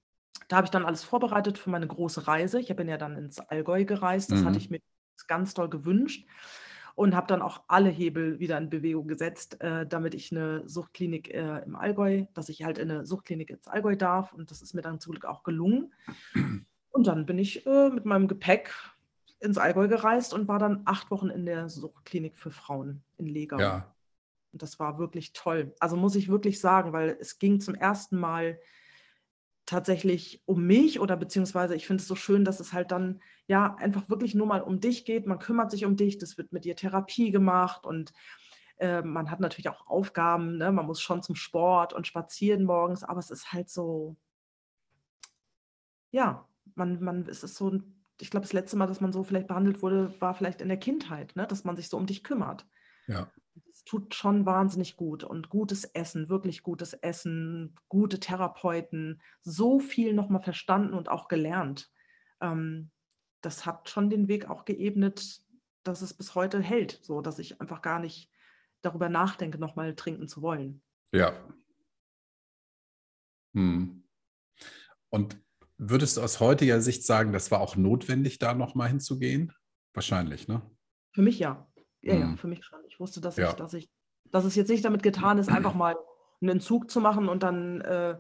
da habe ich dann alles vorbereitet für meine große Reise. Ich bin ja dann ins Allgäu gereist. Das mhm. hatte ich mir ganz doll gewünscht und habe dann auch alle Hebel wieder in Bewegung gesetzt, äh, damit ich eine Suchtklinik äh, im Allgäu, dass ich halt in eine Suchtklinik ins Allgäu darf. Und das ist mir dann zum Glück auch gelungen. Und dann bin ich äh, mit meinem Gepäck ins Allgäu gereist und war dann acht Wochen in der Suchtklinik für Frauen in Legau. Ja. Und das war wirklich toll. Also muss ich wirklich sagen, weil es ging zum ersten Mal tatsächlich um mich oder beziehungsweise ich finde es so schön, dass es halt dann ja einfach wirklich nur mal um dich geht. Man kümmert sich um dich, das wird mit dir Therapie gemacht und äh, man hat natürlich auch Aufgaben, ne? man muss schon zum Sport und spazieren morgens, aber es ist halt so, ja, man, man, es ist so, ich glaube, das letzte Mal, dass man so vielleicht behandelt wurde, war vielleicht in der Kindheit, ne? dass man sich so um dich kümmert. Ja tut schon wahnsinnig gut. Und gutes Essen, wirklich gutes Essen, gute Therapeuten, so viel nochmal verstanden und auch gelernt. Ähm, das hat schon den Weg auch geebnet, dass es bis heute hält, so dass ich einfach gar nicht darüber nachdenke, nochmal trinken zu wollen. Ja. Hm. Und würdest du aus heutiger Sicht sagen, das war auch notwendig, da nochmal hinzugehen? Wahrscheinlich, ne? Für mich ja. Ja, ja, mhm. für mich schon. Ich wusste, dass ja. ich, dass ich, dass es jetzt nicht damit getan ist, einfach mal einen Entzug zu machen und dann äh,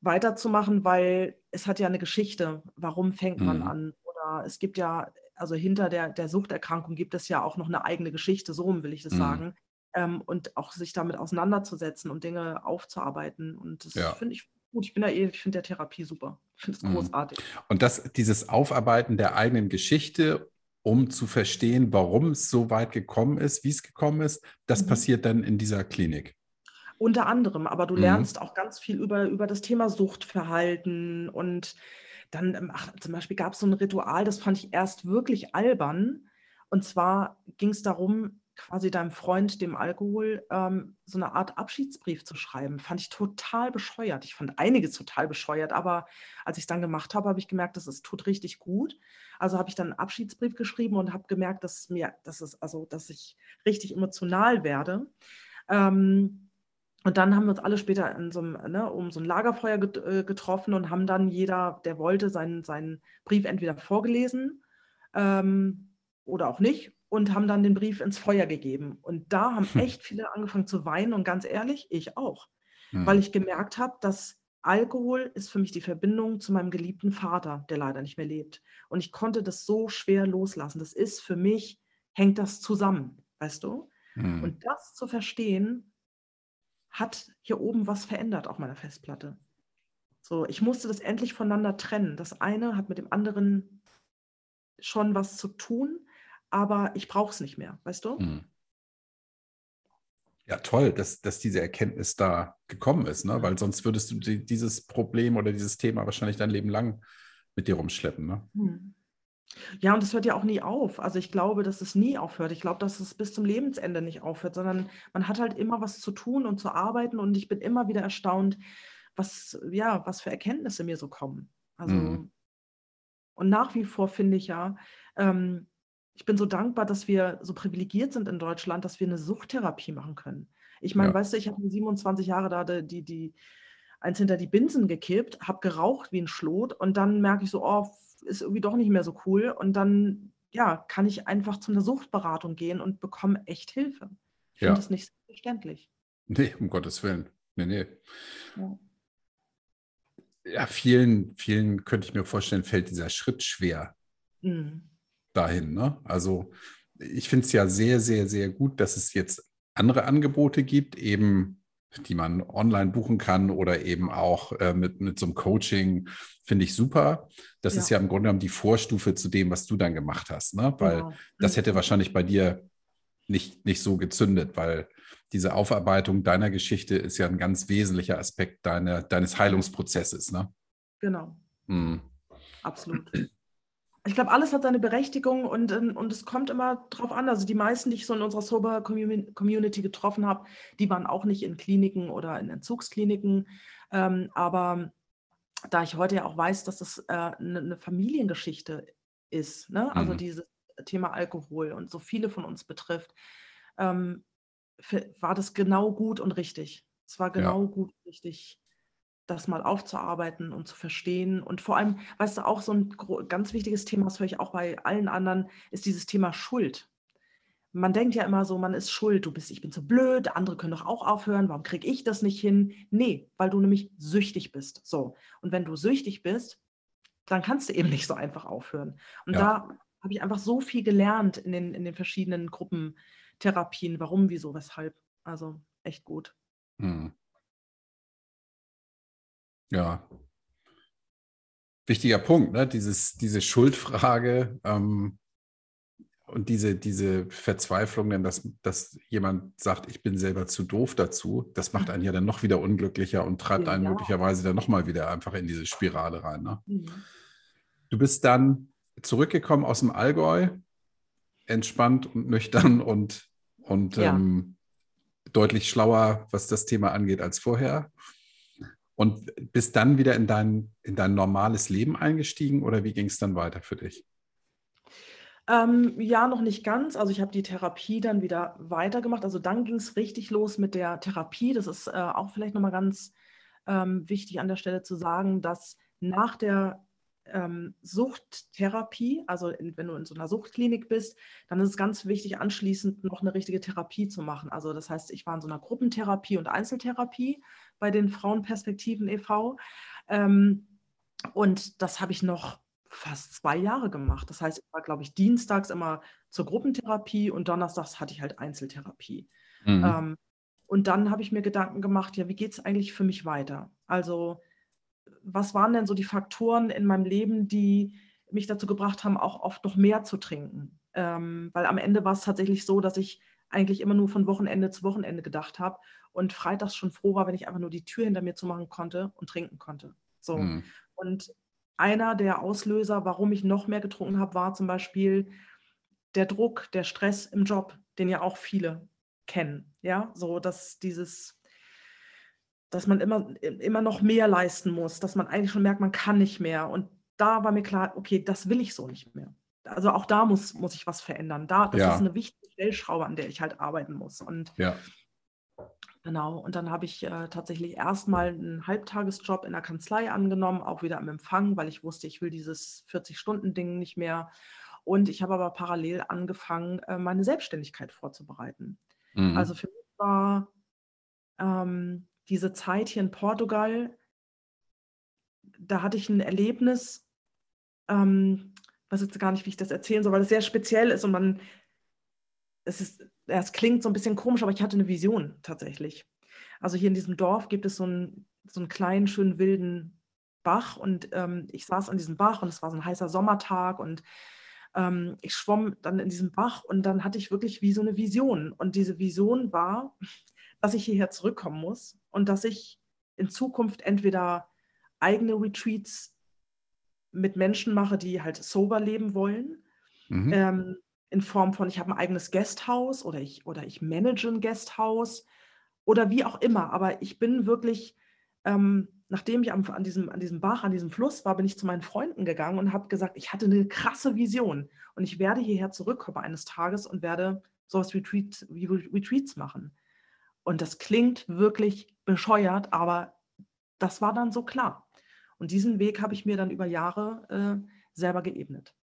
weiterzumachen, weil es hat ja eine Geschichte. Warum fängt man mhm. an? Oder es gibt ja, also hinter der, der Suchterkrankung gibt es ja auch noch eine eigene Geschichte, so will ich das mhm. sagen. Ähm, und auch sich damit auseinanderzusetzen und Dinge aufzuarbeiten. Und das ja. finde ich gut. Ich bin da eh, ich finde der Therapie super. Ich finde es mhm. großartig. Und das, dieses Aufarbeiten der eigenen Geschichte um zu verstehen, warum es so weit gekommen ist, wie es gekommen ist. Das mhm. passiert dann in dieser Klinik. Unter anderem, aber du mhm. lernst auch ganz viel über, über das Thema Suchtverhalten und dann, ähm, ach, zum Beispiel gab es so ein Ritual, das fand ich erst wirklich albern. Und zwar ging es darum, quasi deinem Freund, dem Alkohol, ähm, so eine Art Abschiedsbrief zu schreiben. Fand ich total bescheuert. Ich fand einiges total bescheuert, aber als ich es dann gemacht habe, habe ich gemerkt, dass es tut richtig gut. Also habe ich dann einen Abschiedsbrief geschrieben und habe gemerkt, dass mir, dass es, also, dass ich richtig emotional werde. Ähm, und dann haben wir uns alle später so einem, ne, um so ein Lagerfeuer äh, getroffen und haben dann jeder, der wollte, seinen, seinen Brief entweder vorgelesen ähm, oder auch nicht und haben dann den Brief ins Feuer gegeben. Und da haben hm. echt viele angefangen zu weinen und ganz ehrlich, ich auch, hm. weil ich gemerkt habe, dass Alkohol ist für mich die Verbindung zu meinem geliebten Vater, der leider nicht mehr lebt. Und ich konnte das so schwer loslassen. Das ist für mich, hängt das zusammen, weißt du? Hm. Und das zu verstehen, hat hier oben was verändert auf meiner Festplatte. So, ich musste das endlich voneinander trennen. Das eine hat mit dem anderen schon was zu tun, aber ich brauche es nicht mehr, weißt du? Mhm. Ja, toll, dass, dass diese Erkenntnis da gekommen ist, ne? weil sonst würdest du die, dieses Problem oder dieses Thema wahrscheinlich dein Leben lang mit dir rumschleppen. Ne? Mhm. Ja, und es hört ja auch nie auf. Also ich glaube, dass es nie aufhört. Ich glaube, dass es bis zum Lebensende nicht aufhört, sondern man hat halt immer was zu tun und zu arbeiten und ich bin immer wieder erstaunt, was, ja, was für Erkenntnisse mir so kommen. Also, mhm. und nach wie vor finde ich ja, ähm, ich bin so dankbar, dass wir so privilegiert sind in Deutschland, dass wir eine Suchttherapie machen können. Ich meine, ja. weißt du, ich habe 27 Jahre da die, die, eins hinter die Binsen gekippt, habe geraucht wie ein Schlot und dann merke ich so, oh, ist irgendwie doch nicht mehr so cool. Und dann, ja, kann ich einfach zu einer Suchtberatung gehen und bekomme echt Hilfe. Ich ja. finde das nicht selbstverständlich. Nee, um Gottes Willen. Nee, nee. Ja. ja. vielen, vielen könnte ich mir vorstellen, fällt dieser Schritt schwer. Mhm dahin. Ne? Also ich finde es ja sehr, sehr, sehr gut, dass es jetzt andere Angebote gibt, eben die man online buchen kann oder eben auch äh, mit, mit so einem Coaching, finde ich super. Das ja. ist ja im Grunde genommen die Vorstufe zu dem, was du dann gemacht hast, ne? Weil genau. das mhm. hätte wahrscheinlich bei dir nicht, nicht so gezündet, weil diese Aufarbeitung deiner Geschichte ist ja ein ganz wesentlicher Aspekt deiner, deines Heilungsprozesses, ne? Genau. Mhm. Absolut. Ich glaube, alles hat seine Berechtigung und, und es kommt immer drauf an. Also die meisten, die ich so in unserer Sober Community getroffen habe, die waren auch nicht in Kliniken oder in Entzugskliniken. Ähm, aber da ich heute ja auch weiß, dass das äh, eine, eine Familiengeschichte ist, ne? also mhm. dieses Thema Alkohol und so viele von uns betrifft, ähm, für, war das genau gut und richtig. Es war genau ja. gut und richtig das mal aufzuarbeiten und zu verstehen. Und vor allem, weißt du, auch so ein ganz wichtiges Thema, das höre ich auch bei allen anderen, ist dieses Thema Schuld. Man denkt ja immer so, man ist schuld, du bist, ich bin zu blöd, andere können doch auch aufhören, warum kriege ich das nicht hin? Nee, weil du nämlich süchtig bist. So. Und wenn du süchtig bist, dann kannst du eben nicht so einfach aufhören. Und ja. da habe ich einfach so viel gelernt in den, in den verschiedenen Gruppentherapien, warum, wieso, weshalb. Also echt gut. Hm. Ja. Wichtiger Punkt, ne? Dieses, diese Schuldfrage ähm, und diese, diese Verzweiflung, denn dass, dass jemand sagt, ich bin selber zu doof dazu, das macht einen ja dann noch wieder unglücklicher und treibt einen ja. möglicherweise dann nochmal wieder einfach in diese Spirale rein. Ne? Mhm. Du bist dann zurückgekommen aus dem Allgäu, entspannt und nüchtern und, und ja. ähm, deutlich schlauer, was das Thema angeht, als vorher. Und bist dann wieder in dein, in dein normales Leben eingestiegen oder wie ging es dann weiter für dich? Ähm, ja, noch nicht ganz. Also ich habe die Therapie dann wieder weitergemacht. Also dann ging es richtig los mit der Therapie. Das ist äh, auch vielleicht nochmal ganz ähm, wichtig an der Stelle zu sagen, dass nach der ähm, Suchttherapie, also in, wenn du in so einer Suchtklinik bist, dann ist es ganz wichtig, anschließend noch eine richtige Therapie zu machen. Also das heißt, ich war in so einer Gruppentherapie und Einzeltherapie bei den Frauenperspektiven e.V. Ähm, und das habe ich noch fast zwei Jahre gemacht. Das heißt, ich war, glaube ich, dienstags immer zur Gruppentherapie und donnerstags hatte ich halt Einzeltherapie. Mhm. Ähm, und dann habe ich mir Gedanken gemacht, ja, wie geht es eigentlich für mich weiter? Also, was waren denn so die Faktoren in meinem Leben, die mich dazu gebracht haben, auch oft noch mehr zu trinken? Ähm, weil am Ende war es tatsächlich so, dass ich eigentlich immer nur von Wochenende zu Wochenende gedacht habe und freitags schon froh war, wenn ich einfach nur die Tür hinter mir zumachen konnte und trinken konnte. So. Mhm. Und einer der Auslöser, warum ich noch mehr getrunken habe, war zum Beispiel der Druck, der Stress im Job, den ja auch viele kennen. Ja, so dass dieses, dass man immer, immer noch mehr leisten muss, dass man eigentlich schon merkt, man kann nicht mehr. Und da war mir klar, okay, das will ich so nicht mehr. Also auch da muss, muss ich was verändern. Da, das ja. ist eine wichtige Stellschraube, an der ich halt arbeiten muss. Und ja. Genau, und dann habe ich äh, tatsächlich erstmal einen Halbtagesjob in der Kanzlei angenommen, auch wieder am Empfang, weil ich wusste, ich will dieses 40-Stunden-Ding nicht mehr. Und ich habe aber parallel angefangen, äh, meine Selbstständigkeit vorzubereiten. Mhm. Also für mich war ähm, diese Zeit hier in Portugal, da hatte ich ein Erlebnis, ähm, weiß jetzt gar nicht, wie ich das erzählen soll, weil es sehr speziell ist und man, es ist es klingt so ein bisschen komisch, aber ich hatte eine Vision tatsächlich. Also hier in diesem Dorf gibt es so einen, so einen kleinen, schönen, wilden Bach und ähm, ich saß an diesem Bach und es war so ein heißer Sommertag und ähm, ich schwamm dann in diesem Bach und dann hatte ich wirklich wie so eine Vision. Und diese Vision war, <laughs> dass ich hierher zurückkommen muss und dass ich in Zukunft entweder eigene Retreats mit Menschen mache, die halt sober leben wollen, mhm. ähm, in Form von, ich habe ein eigenes Guesthouse oder ich, oder ich manage ein Guesthouse oder wie auch immer. Aber ich bin wirklich, ähm, nachdem ich am, an, diesem, an diesem Bach, an diesem Fluss war, bin ich zu meinen Freunden gegangen und habe gesagt, ich hatte eine krasse Vision und ich werde hierher zurückkommen eines Tages und werde sowas Retreat, wie Retreats machen. Und das klingt wirklich bescheuert, aber das war dann so klar. Und diesen Weg habe ich mir dann über Jahre äh, selber geebnet.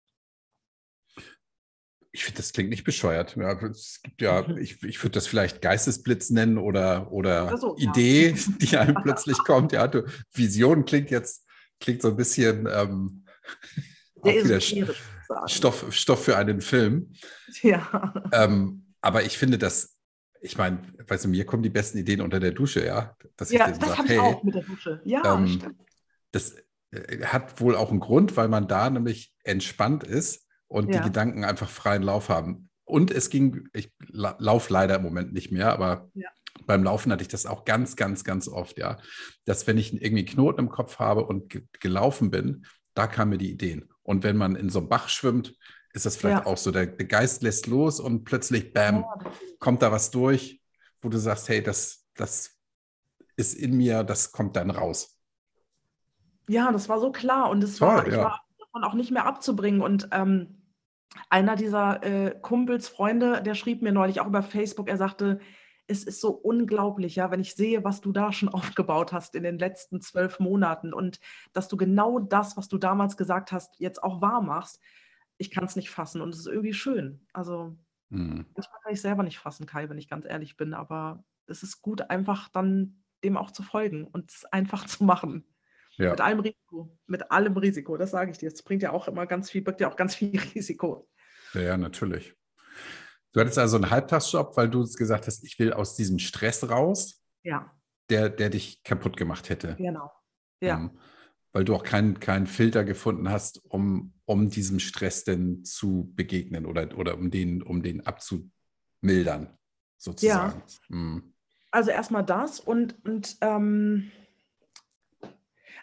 Ich finde, das klingt nicht bescheuert. Ja, es gibt ja, mhm. ich, ich würde das vielleicht Geistesblitz nennen oder, oder so, Idee, ja. die einem plötzlich <laughs> kommt. Ja, du, Vision klingt jetzt, klingt so ein bisschen ähm, Stoff, Stoff für einen Film. Ja. Ähm, aber ich finde das ich meine, weißt du, mir kommen die besten Ideen unter der Dusche, ja. Dass ja, das habe ich auch mit der Dusche. Ja, ähm, stimmt. Das äh, hat wohl auch einen Grund, weil man da nämlich entspannt ist und ja. die Gedanken einfach freien Lauf haben. Und es ging, ich laufe leider im Moment nicht mehr, aber ja. beim Laufen hatte ich das auch ganz, ganz, ganz oft, ja. Dass wenn ich irgendwie einen Knoten im Kopf habe und ge gelaufen bin, da kamen mir die Ideen. Und wenn man in so einem Bach schwimmt, ist das vielleicht ja. auch so. Der, der, Geist lässt los und plötzlich, bam, kommt da was durch, wo du sagst, hey, das, das ist in mir, das kommt dann raus. Ja, das war so klar und es war, ja. ich war davon auch nicht mehr abzubringen. Und ähm, einer dieser äh, Kumpels, Freunde, der schrieb mir neulich auch über Facebook, er sagte, es ist so unglaublich, ja, wenn ich sehe, was du da schon <laughs> aufgebaut hast in den letzten zwölf Monaten und dass du genau das, was du damals gesagt hast, jetzt auch wahr machst ich kann es nicht fassen und es ist irgendwie schön. Also mhm. manchmal kann ich selber nicht fassen, Kai, wenn ich ganz ehrlich bin, aber es ist gut, einfach dann dem auch zu folgen und es einfach <laughs> zu machen. Ja. Mit allem Risiko, mit allem Risiko, das sage ich dir. Es bringt ja auch immer ganz viel, birgt ja auch ganz viel <laughs> Risiko. Ja, ja, natürlich. Du hattest also einen Halbtagsjob, weil du gesagt hast, ich will aus diesem Stress raus, ja. der, der dich kaputt gemacht hätte. Genau. Ja. Ähm, weil du auch keinen kein Filter gefunden hast, um, um diesem Stress denn zu begegnen oder, oder um, den, um den abzumildern, sozusagen. Ja. Mhm. Also erstmal das und, und ähm,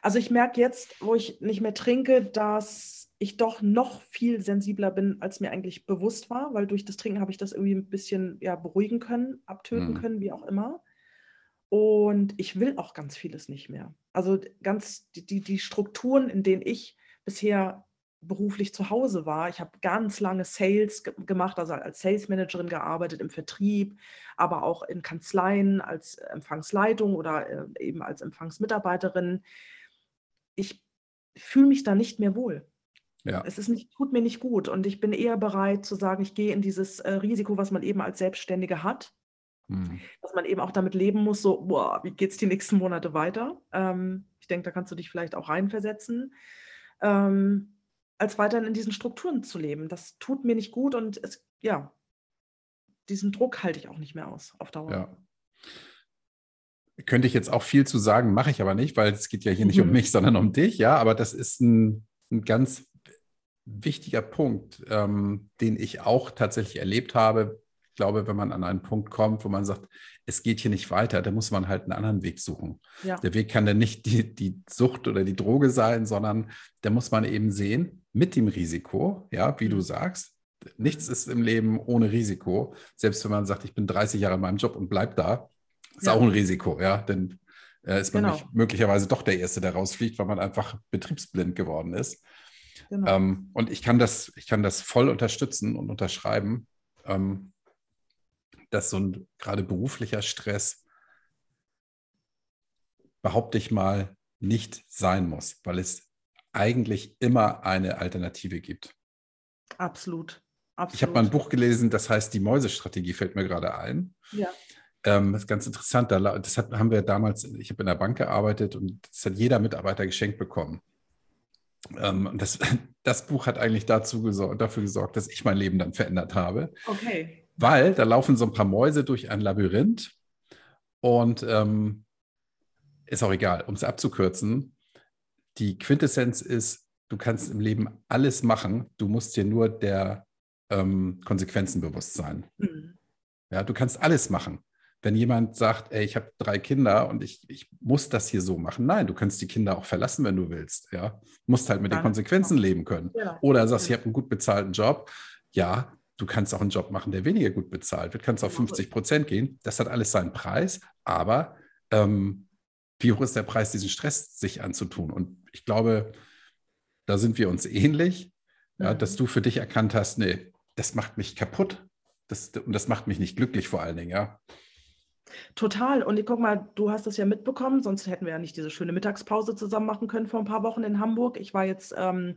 also ich merke jetzt, wo ich nicht mehr trinke, dass ich doch noch viel sensibler bin, als mir eigentlich bewusst war, weil durch das Trinken habe ich das irgendwie ein bisschen ja, beruhigen können, abtöten mhm. können, wie auch immer. Und ich will auch ganz vieles nicht mehr. Also ganz die, die Strukturen, in denen ich bisher beruflich zu Hause war. Ich habe ganz lange Sales gemacht, also als Sales Managerin gearbeitet im Vertrieb, aber auch in Kanzleien als Empfangsleitung oder äh, eben als Empfangsmitarbeiterin. Ich fühle mich da nicht mehr wohl. Ja. Es ist nicht, tut mir nicht gut und ich bin eher bereit zu sagen, ich gehe in dieses äh, Risiko, was man eben als Selbstständige hat Mhm. Dass man eben auch damit leben muss, so, boah, wie geht es die nächsten Monate weiter? Ähm, ich denke, da kannst du dich vielleicht auch reinversetzen. Ähm, als weiterhin in diesen Strukturen zu leben. Das tut mir nicht gut und es, ja, diesen Druck halte ich auch nicht mehr aus auf Dauer. Ja. Könnte ich jetzt auch viel zu sagen, mache ich aber nicht, weil es geht ja hier nicht um mich, sondern um dich, ja, aber das ist ein, ein ganz wichtiger Punkt, ähm, den ich auch tatsächlich erlebt habe, glaube, wenn man an einen Punkt kommt, wo man sagt, es geht hier nicht weiter, dann muss man halt einen anderen Weg suchen. Ja. Der Weg kann dann nicht die, die Sucht oder die Droge sein, sondern da muss man eben sehen, mit dem Risiko, ja, wie mhm. du sagst, nichts ist im Leben ohne Risiko. Selbst wenn man sagt, ich bin 30 Jahre in meinem Job und bleib da, ist ja. auch ein Risiko, ja, denn äh, ist man genau. möglicherweise doch der Erste, der rausfliegt, weil man einfach betriebsblind geworden ist. Genau. Ähm, und ich kann das, ich kann das voll unterstützen und unterschreiben. Ähm, dass so ein gerade beruflicher Stress, behaupte ich mal, nicht sein muss, weil es eigentlich immer eine Alternative gibt. Absolut. Absolut. Ich habe mal ein Buch gelesen, das heißt Die Mäusestrategie, fällt mir gerade ein. Ja. Ähm, das ist ganz interessant. Das hat, haben wir damals, ich habe in der Bank gearbeitet und das hat jeder Mitarbeiter geschenkt bekommen. Ähm, das, <laughs> das Buch hat eigentlich dazu gesorgt, dafür gesorgt, dass ich mein Leben dann verändert habe. Okay weil da laufen so ein paar Mäuse durch ein Labyrinth und ähm, ist auch egal, um es abzukürzen. Die Quintessenz ist, du kannst im Leben alles machen, du musst dir nur der ähm, Konsequenzen bewusst sein. Mhm. Ja, du kannst alles machen. Wenn jemand sagt, ey, ich habe drei Kinder und ich, ich muss das hier so machen, nein, du kannst die Kinder auch verlassen, wenn du willst. Ja, musst halt mit Dann, den Konsequenzen ja. leben können. Ja. Oder sagst, ich habe einen gut bezahlten Job. Ja, Du kannst auch einen Job machen, der weniger gut bezahlt wird, kannst auf 50 Prozent gehen. Das hat alles seinen Preis, aber ähm, wie hoch ist der Preis, diesen Stress sich anzutun? Und ich glaube, da sind wir uns ähnlich, ja, dass du für dich erkannt hast, nee, das macht mich kaputt. Das, und das macht mich nicht glücklich vor allen Dingen, ja. Total. Und ich guck mal, du hast das ja mitbekommen, sonst hätten wir ja nicht diese schöne Mittagspause zusammen machen können vor ein paar Wochen in Hamburg. Ich war jetzt ähm,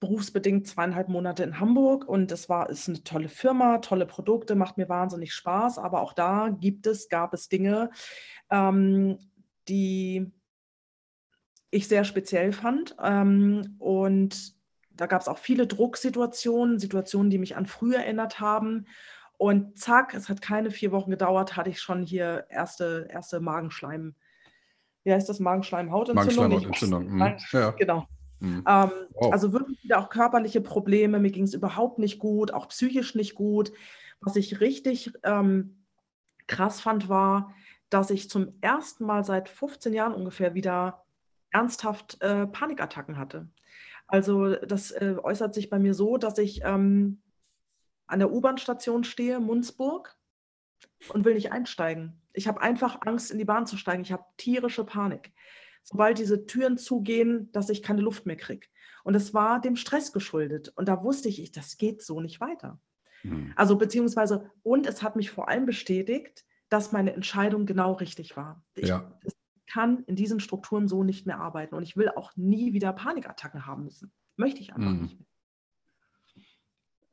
berufsbedingt zweieinhalb Monate in Hamburg und es war ist eine tolle Firma, tolle Produkte, macht mir wahnsinnig Spaß. Aber auch da gibt es, gab es Dinge, ähm, die ich sehr speziell fand. Ähm, und da gab es auch viele Drucksituationen, Situationen, die mich an früher erinnert haben. Und zack, es hat keine vier Wochen gedauert, hatte ich schon hier erste, erste Magenschleim. Wie heißt das? Magenschleimhautentzündung? Magenschleimhautentzündung. Mhm. Ja. Genau. Mhm. Ähm, wow. Also wirklich wieder auch körperliche Probleme. Mir ging es überhaupt nicht gut, auch psychisch nicht gut. Was ich richtig ähm, krass fand, war, dass ich zum ersten Mal seit 15 Jahren ungefähr wieder ernsthaft äh, Panikattacken hatte. Also das äh, äußert sich bei mir so, dass ich ähm, an der U-Bahn-Station stehe, Munzburg, und will nicht einsteigen. Ich habe einfach Angst, in die Bahn zu steigen. Ich habe tierische Panik. Sobald diese Türen zugehen, dass ich keine Luft mehr kriege. Und es war dem Stress geschuldet. Und da wusste ich, das geht so nicht weiter. Mhm. Also beziehungsweise, und es hat mich vor allem bestätigt, dass meine Entscheidung genau richtig war. Ich ja. kann in diesen Strukturen so nicht mehr arbeiten. Und ich will auch nie wieder Panikattacken haben müssen. Möchte ich einfach mhm. nicht mehr.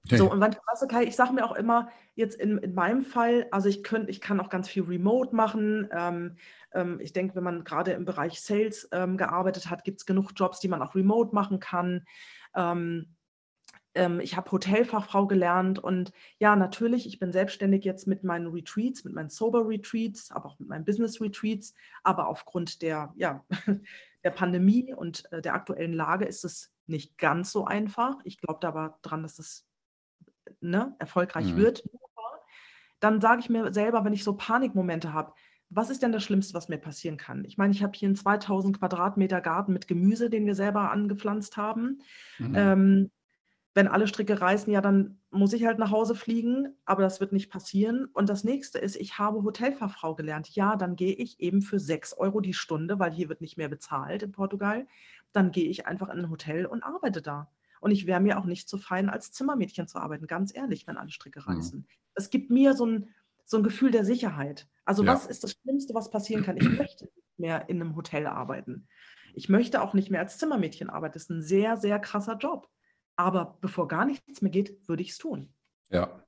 So, und weißt du, Kai, ich sage mir auch immer, jetzt in, in meinem Fall, also ich, könnt, ich kann auch ganz viel remote machen. Ähm, ähm, ich denke, wenn man gerade im Bereich Sales ähm, gearbeitet hat, gibt es genug Jobs, die man auch remote machen kann. Ähm, ähm, ich habe Hotelfachfrau gelernt und ja, natürlich, ich bin selbstständig jetzt mit meinen Retreats, mit meinen Sober-Retreats, aber auch mit meinen Business-Retreats. Aber aufgrund der, ja, <laughs> der Pandemie und äh, der aktuellen Lage ist es nicht ganz so einfach. Ich glaube da aber dran, dass es ne, erfolgreich mhm. wird, dann sage ich mir selber, wenn ich so Panikmomente habe, was ist denn das Schlimmste, was mir passieren kann? Ich meine, ich habe hier einen 2000 Quadratmeter Garten mit Gemüse, den wir selber angepflanzt haben. Mhm. Ähm, wenn alle Stricke reißen, ja, dann muss ich halt nach Hause fliegen, aber das wird nicht passieren. Und das nächste ist, ich habe Hotelfachfrau gelernt. Ja, dann gehe ich eben für 6 Euro die Stunde, weil hier wird nicht mehr bezahlt in Portugal. Dann gehe ich einfach in ein Hotel und arbeite da. Und ich wäre mir auch nicht zu fein, als Zimmermädchen zu arbeiten, ganz ehrlich, wenn alle Stricke mhm. reißen. Es gibt mir so ein, so ein Gefühl der Sicherheit. Also ja. was ist das Schlimmste, was passieren kann? Ich möchte nicht mehr in einem Hotel arbeiten. Ich möchte auch nicht mehr als Zimmermädchen arbeiten. Das ist ein sehr, sehr krasser Job. Aber bevor gar nichts mehr geht, würde ich es tun. Ja,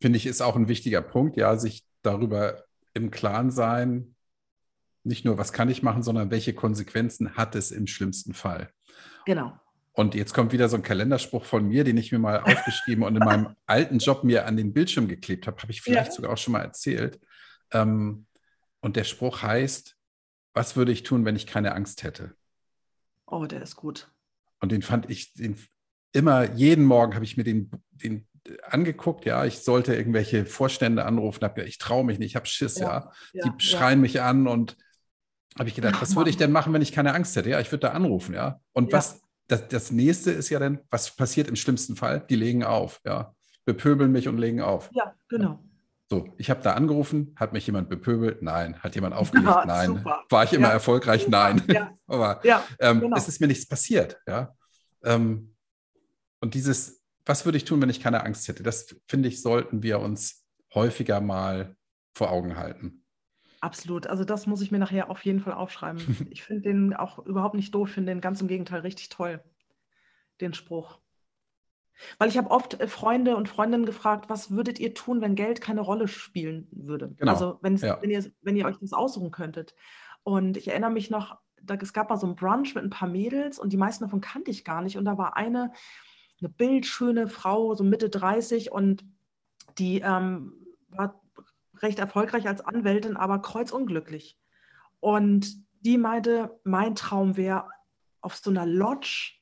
finde ich, ist auch ein wichtiger Punkt, ja, sich darüber im Klaren sein, nicht nur, was kann ich machen, sondern welche Konsequenzen hat es im schlimmsten Fall. Genau. Und jetzt kommt wieder so ein Kalenderspruch von mir, den ich mir mal aufgeschrieben und in meinem <laughs> alten Job mir an den Bildschirm geklebt habe, habe ich vielleicht ja. sogar auch schon mal erzählt. Ähm, und der Spruch heißt, was würde ich tun, wenn ich keine Angst hätte? Oh, der ist gut. Und den fand ich, den, immer, jeden Morgen habe ich mir den, den angeguckt, ja, ich sollte irgendwelche Vorstände anrufen, habe ja, ich traue mich nicht, ich habe Schiss, ja. ja. Die ja, schreien mich an und habe ich gedacht, was würde ich denn machen, wenn ich keine Angst hätte? Ja, ich würde da anrufen, ja. Und was das, das nächste ist ja dann, was passiert im schlimmsten Fall? Die legen auf, ja. Bepöbeln mich und legen auf. Ja, genau. So, ich habe da angerufen, hat mich jemand bepöbelt? Nein. Hat jemand aufgelegt? Ja, Nein. Super. War ich immer ja, erfolgreich? Super. Nein. Ja. <laughs> Aber ähm, genau. es ist mir nichts passiert, ja. Ähm, und dieses, was würde ich tun, wenn ich keine Angst hätte? Das finde ich, sollten wir uns häufiger mal vor Augen halten. Absolut. Also das muss ich mir nachher auf jeden Fall aufschreiben. <laughs> Ich finde den auch überhaupt nicht doof, finde den ganz im Gegenteil richtig toll, den Spruch. Weil ich habe oft äh, Freunde und Freundinnen gefragt, was würdet ihr tun, wenn Geld keine Rolle spielen würde? Genau. Also wenn, ja. wenn, ihr, wenn ihr euch das aussuchen könntet. Und ich erinnere mich noch, da, es gab mal so ein Brunch mit ein paar Mädels und die meisten davon kannte ich gar nicht. Und da war eine, eine bildschöne Frau, so Mitte 30 und die ähm, war recht erfolgreich als Anwältin, aber kreuzunglücklich. Und die meinte, mein Traum wäre, auf so einer Lodge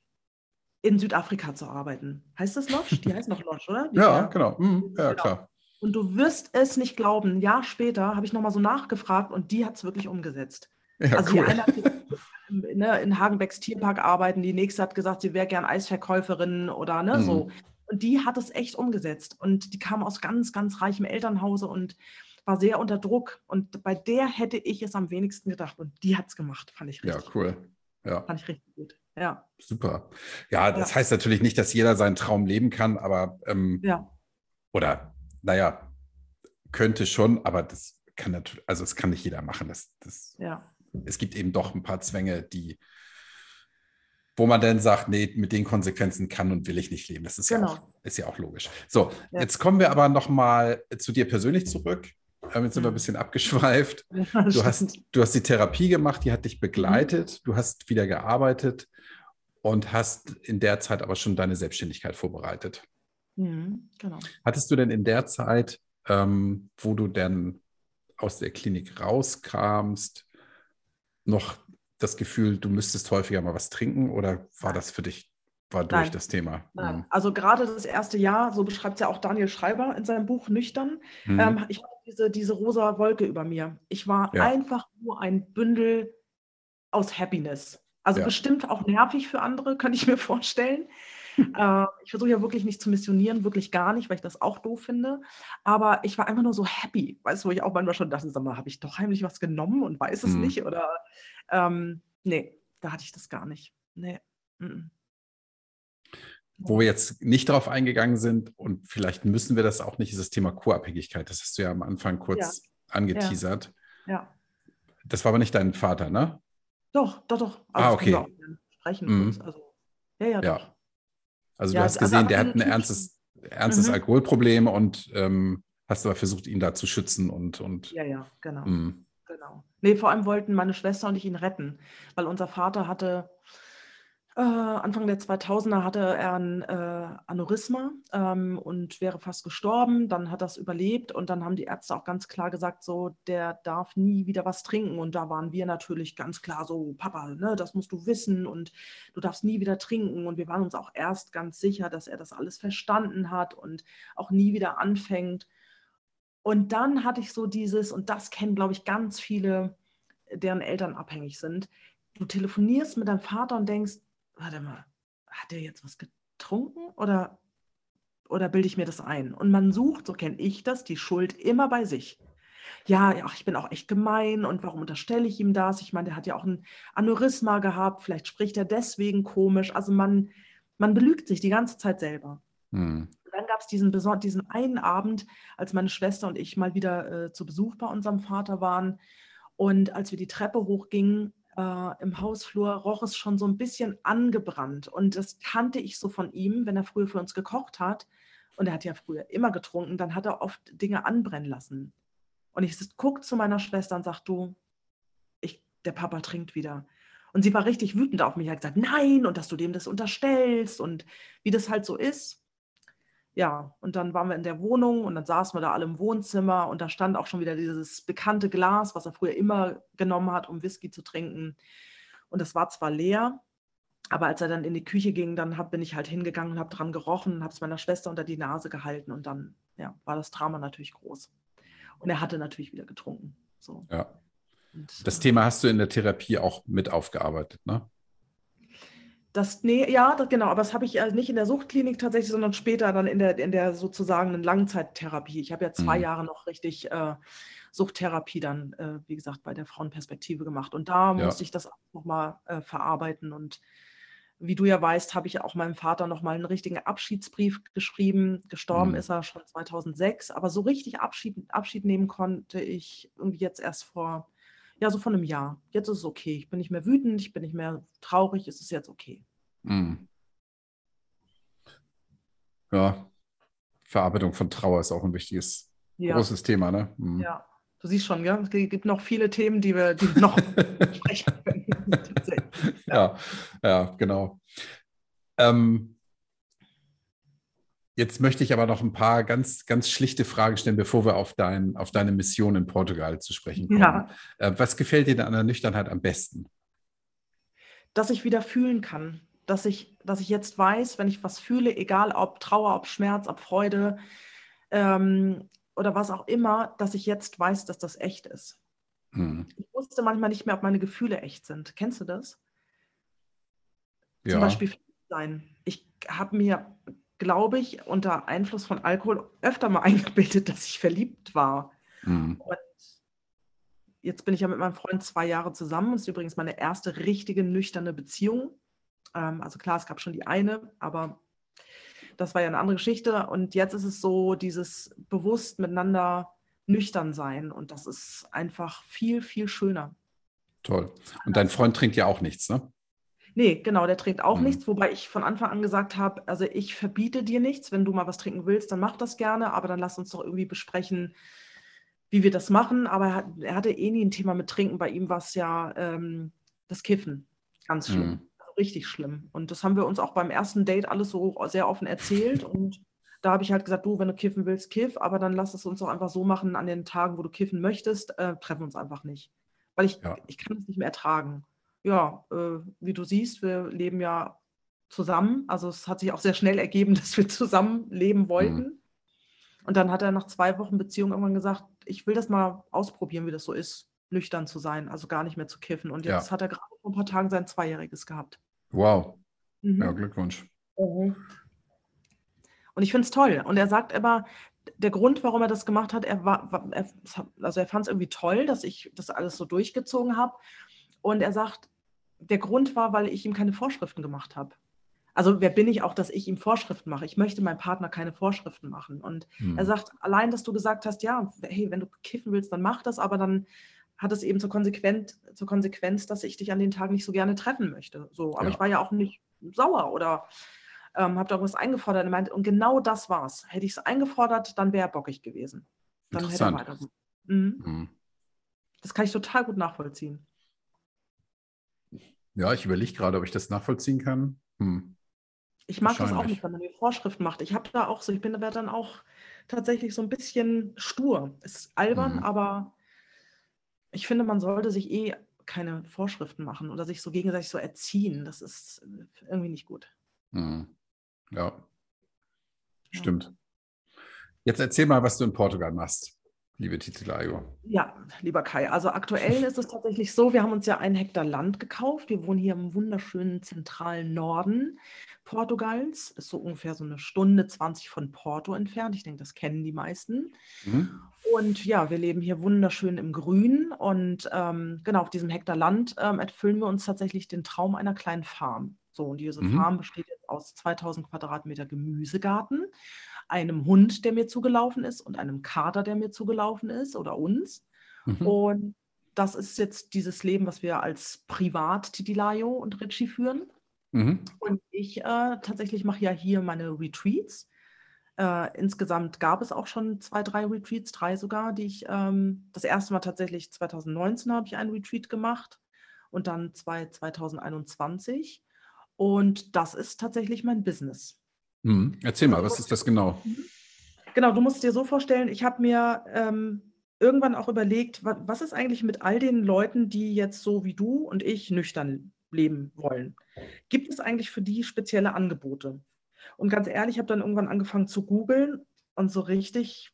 in Südafrika zu arbeiten. Heißt das Lodge? Die heißt noch <laughs> Lodge, oder? Die ja, genau. Mhm. Ja, genau. klar. Und du wirst es nicht glauben, ein Jahr später habe ich nochmal so nachgefragt und die hat es wirklich umgesetzt. Ja, also cool. die eine hat <laughs> ne, in Hagenbecks Tierpark arbeiten, die nächste hat gesagt, sie wäre gern Eisverkäuferin oder ne, mhm. so. Und die hat es echt umgesetzt. Und die kam aus ganz, ganz reichem Elternhause und war sehr unter Druck. Und bei der hätte ich es am wenigsten gedacht. Und die hat es gemacht, fand ich richtig. Ja, cool. Ja. Fand ich richtig gut. Ja. Super. Ja, das ja. heißt natürlich nicht, dass jeder seinen Traum leben kann, aber ähm, ja. oder naja, könnte schon, aber das kann natürlich, also es kann nicht jeder machen. Das, das, ja. Es gibt eben doch ein paar Zwänge, die, wo man dann sagt, nee, mit den Konsequenzen kann und will ich nicht leben. Das ist, genau. ja, auch, ist ja auch logisch. So, ja. jetzt kommen wir aber nochmal zu dir persönlich zurück. Ähm, jetzt sind wir ein bisschen abgeschweift. <laughs> Du hast, du hast die Therapie gemacht, die hat dich begleitet, du hast wieder gearbeitet und hast in der Zeit aber schon deine Selbstständigkeit vorbereitet. Mhm, genau. Hattest du denn in der Zeit, ähm, wo du denn aus der Klinik rauskamst, noch das Gefühl, du müsstest häufiger mal was trinken oder war das für dich war durch Nein. das Thema. Mhm. Also gerade das erste Jahr, so beschreibt es ja auch Daniel Schreiber in seinem Buch Nüchtern, mhm. ähm, ich hatte diese, diese rosa Wolke über mir. Ich war ja. einfach nur ein Bündel aus Happiness. Also ja. bestimmt auch nervig für andere, könnte ich mir vorstellen. <laughs> äh, ich versuche ja wirklich nicht zu missionieren, wirklich gar nicht, weil ich das auch doof finde. Aber ich war einfach nur so happy, weißt du, wo ich auch manchmal schon dachte, sag mal, habe ich doch heimlich was genommen und weiß es mhm. nicht? Oder ähm, nee, da hatte ich das gar nicht. Nee. -mm. Wo wir jetzt nicht darauf eingegangen sind und vielleicht müssen wir das auch nicht, ist das Thema Kurabhängigkeit. Das hast du ja am Anfang kurz ja. angeteasert. Ja. ja. Das war aber nicht dein Vater, ne? Doch, doch, doch. Aber ah, okay. Sprechen mhm. also, ja, ja, doch. Ja. Also du hast gesehen, der hat ein ernstes, ernstes mhm. Alkoholproblem und ähm, hast aber versucht, ihn da zu schützen und. und ja, ja, genau. Mhm. genau. Nee, vor allem wollten meine Schwester und ich ihn retten, weil unser Vater hatte äh, Anfang der 2000er hatte er ein äh, Aneurysma ähm, und wäre fast gestorben. Dann hat er es überlebt und dann haben die Ärzte auch ganz klar gesagt, so, der darf nie wieder was trinken. Und da waren wir natürlich ganz klar so, Papa, ne, das musst du wissen und du darfst nie wieder trinken. Und wir waren uns auch erst ganz sicher, dass er das alles verstanden hat und auch nie wieder anfängt. Und dann hatte ich so dieses, und das kennen, glaube ich, ganz viele, deren Eltern abhängig sind. Du telefonierst mit deinem Vater und denkst, warte mal, hat er jetzt was getrunken oder, oder bilde ich mir das ein? Und man sucht, so kenne ich das, die Schuld immer bei sich. Ja, ach, ich bin auch echt gemein und warum unterstelle ich ihm das? Ich meine, der hat ja auch ein Aneurysma gehabt, vielleicht spricht er deswegen komisch. Also man, man belügt sich die ganze Zeit selber. Hm. Dann gab es diesen, diesen einen Abend, als meine Schwester und ich mal wieder äh, zu Besuch bei unserem Vater waren. Und als wir die Treppe hochgingen, äh, im Hausflur roch es schon so ein bisschen angebrannt. Und das kannte ich so von ihm, wenn er früher für uns gekocht hat. Und er hat ja früher immer getrunken, dann hat er oft Dinge anbrennen lassen. Und ich gucke zu meiner Schwester und sage, du, ich, der Papa trinkt wieder. Und sie war richtig wütend auf mich, hat gesagt, nein, und dass du dem das unterstellst und wie das halt so ist ja, und dann waren wir in der Wohnung und dann saßen wir da alle im Wohnzimmer und da stand auch schon wieder dieses bekannte Glas, was er früher immer genommen hat, um Whisky zu trinken. Und das war zwar leer, aber als er dann in die Küche ging, dann hab, bin ich halt hingegangen und habe dran gerochen, habe es meiner Schwester unter die Nase gehalten und dann ja, war das Drama natürlich groß. Und er hatte natürlich wieder getrunken. So. Ja. Und, das Thema hast du in der Therapie auch mit aufgearbeitet, ne? Das, nee, ja, das, genau, aber das habe ich äh, nicht in der Suchtklinik tatsächlich, sondern später dann in der, in der sozusagen Langzeittherapie. Ich habe ja zwei mhm. Jahre noch richtig äh, Suchttherapie dann, äh, wie gesagt, bei der Frauenperspektive gemacht. Und da ja. musste ich das auch nochmal äh, verarbeiten. Und wie du ja weißt, habe ich auch meinem Vater nochmal einen richtigen Abschiedsbrief geschrieben. Gestorben mhm. ist er schon 2006, aber so richtig Abschied, Abschied nehmen konnte ich irgendwie jetzt erst vor ja, so von einem Jahr. Jetzt ist es okay. Ich bin nicht mehr wütend, ich bin nicht mehr traurig, es ist jetzt okay. Mhm. Ja, Verarbeitung von Trauer ist auch ein wichtiges, ja. großes Thema, ne? Mhm. Ja, du siehst schon, ja, es gibt noch viele Themen, die wir, die wir noch sprechen <laughs> können. <laughs> ja. ja, ja, genau. Ähm, Jetzt möchte ich aber noch ein paar ganz, ganz schlichte Fragen stellen, bevor wir auf, dein, auf deine Mission in Portugal zu sprechen kommen. Ja. Äh, was gefällt dir denn an der Nüchternheit am besten? Dass ich wieder fühlen kann. Dass ich, dass ich jetzt weiß, wenn ich was fühle, egal ob Trauer, ob Schmerz, ob Freude ähm, oder was auch immer, dass ich jetzt weiß, dass das echt ist. Hm. Ich wusste manchmal nicht mehr, ob meine Gefühle echt sind. Kennst du das? Ja. Zum Beispiel sein. Ich habe mir glaube ich, unter Einfluss von Alkohol öfter mal <laughs> eingebildet, dass ich verliebt war. Mhm. Und jetzt bin ich ja mit meinem Freund zwei Jahre zusammen. Das ist übrigens meine erste richtige nüchterne Beziehung. Ähm, also klar, es gab schon die eine, aber das war ja eine andere Geschichte. Und jetzt ist es so, dieses bewusst miteinander nüchtern sein. Und das ist einfach viel, viel schöner. Toll. Und dein Freund trinkt ja auch nichts, ne? Nee, genau, der trinkt auch mhm. nichts, wobei ich von Anfang an gesagt habe, also ich verbiete dir nichts, wenn du mal was trinken willst, dann mach das gerne, aber dann lass uns doch irgendwie besprechen, wie wir das machen. Aber er, hat, er hatte eh nie ein Thema mit Trinken, bei ihm war es ja ähm, das Kiffen, ganz schlimm, mhm. also richtig schlimm. Und das haben wir uns auch beim ersten Date alles so sehr offen erzählt <laughs> und da habe ich halt gesagt, du, wenn du kiffen willst, kiff, aber dann lass es uns doch einfach so machen, an den Tagen, wo du kiffen möchtest, äh, treffen wir uns einfach nicht. Weil ich, Ja. ich kann es nicht mehr ertragen. Ja, äh, wie du siehst, wir leben ja zusammen. Also es hat sich auch sehr schnell ergeben, <laughs> dass wir zusammen leben wollten. Und dann hat er nach zwei Wochen Beziehung irgendwann gesagt, ich will das mal ausprobieren, wie das so ist, nüchtern zu sein, also gar nicht mehr zu kiffen. Und Ja. jetzt hat er gerade vor ein paar Tagen sein Zweijähriges gehabt. Wow. Mhm. Ja, Glückwunsch. Mhm. Und ich finde es toll. Und er sagt aber, der Grund, warum er das gemacht hat, er war, war er, also er fand es irgendwie toll, dass ich das alles so durchgezogen habe. Und er sagt, der Grund war, weil ich ihm keine Vorschriften gemacht habe. Also wer bin ich auch, dass ich ihm Vorschriften mache? Ich möchte meinem Partner keine Vorschriften machen. Und Hm. er sagt, allein, dass du gesagt hast, ja, hey, wenn du kiffen willst, dann mach das, aber dann hat es eben zur Konsequenz, zur Konsequenz, dass ich dich an den Tagen nicht so gerne treffen möchte. So, aber Ja. ich war ja auch nicht sauer oder ähm, habe da irgendwas eingefordert. Er meinte, und genau das war's. Hätte ich es eingefordert, dann wäre er bockig gewesen. Dann hätte er weiter. Mhm. Hm. Das kann ich total gut nachvollziehen. Ja, ich überlege gerade, ob ich das nachvollziehen kann. Hm. Ich mag das auch nicht, wenn man mir Vorschriften macht. Ich habe da auch so, ich bin da dann auch tatsächlich so ein bisschen stur. Ist albern, Mhm. aber ich finde, man sollte sich eh keine Vorschriften machen oder sich so gegenseitig so erziehen. Das ist irgendwie nicht gut. Hm. Ja. Stimmt. Jetzt erzähl mal, was du in Portugal machst, liebe Titilayo. Ja, lieber Kai, also aktuell ist es tatsächlich so, wir haben uns ja einen Hektar Land gekauft. Wir wohnen hier im wunderschönen zentralen Norden Portugals. Ist so ungefähr so eine Stunde 20 von Porto entfernt. Ich denke, das kennen die meisten. Mhm. Und ja, wir leben hier wunderschön im Grün und ähm, genau auf diesem Hektar Land ähm, erfüllen wir uns tatsächlich den Traum einer kleinen Farm. So, und diese Mhm. Farm besteht jetzt aus 2000 Quadratmeter Gemüsegarten, einem Hund, der mir zugelaufen ist und einem Kater, der mir zugelaufen ist oder uns. Mhm. Und das ist jetzt dieses Leben, was wir als Privat Titilayo und Richie führen. Mhm. Und ich äh, tatsächlich mache ja hier meine Retreats. Äh, insgesamt gab es auch schon zwei, drei Retreats, drei sogar, die ich, ähm, das erste Mal tatsächlich 2019 habe ich einen Retreat gemacht und dann zwei 2021. Und das ist tatsächlich mein Business. Mhm. Erzähl mal, was ist das genau? Genau, du musst dir so vorstellen, ich habe mir ähm, irgendwann auch überlegt, wa was ist eigentlich mit all den Leuten, die jetzt so wie du und ich nüchtern leben wollen? Gibt es eigentlich für die spezielle Angebote? Und ganz ehrlich, ich habe dann irgendwann angefangen zu googeln und so richtig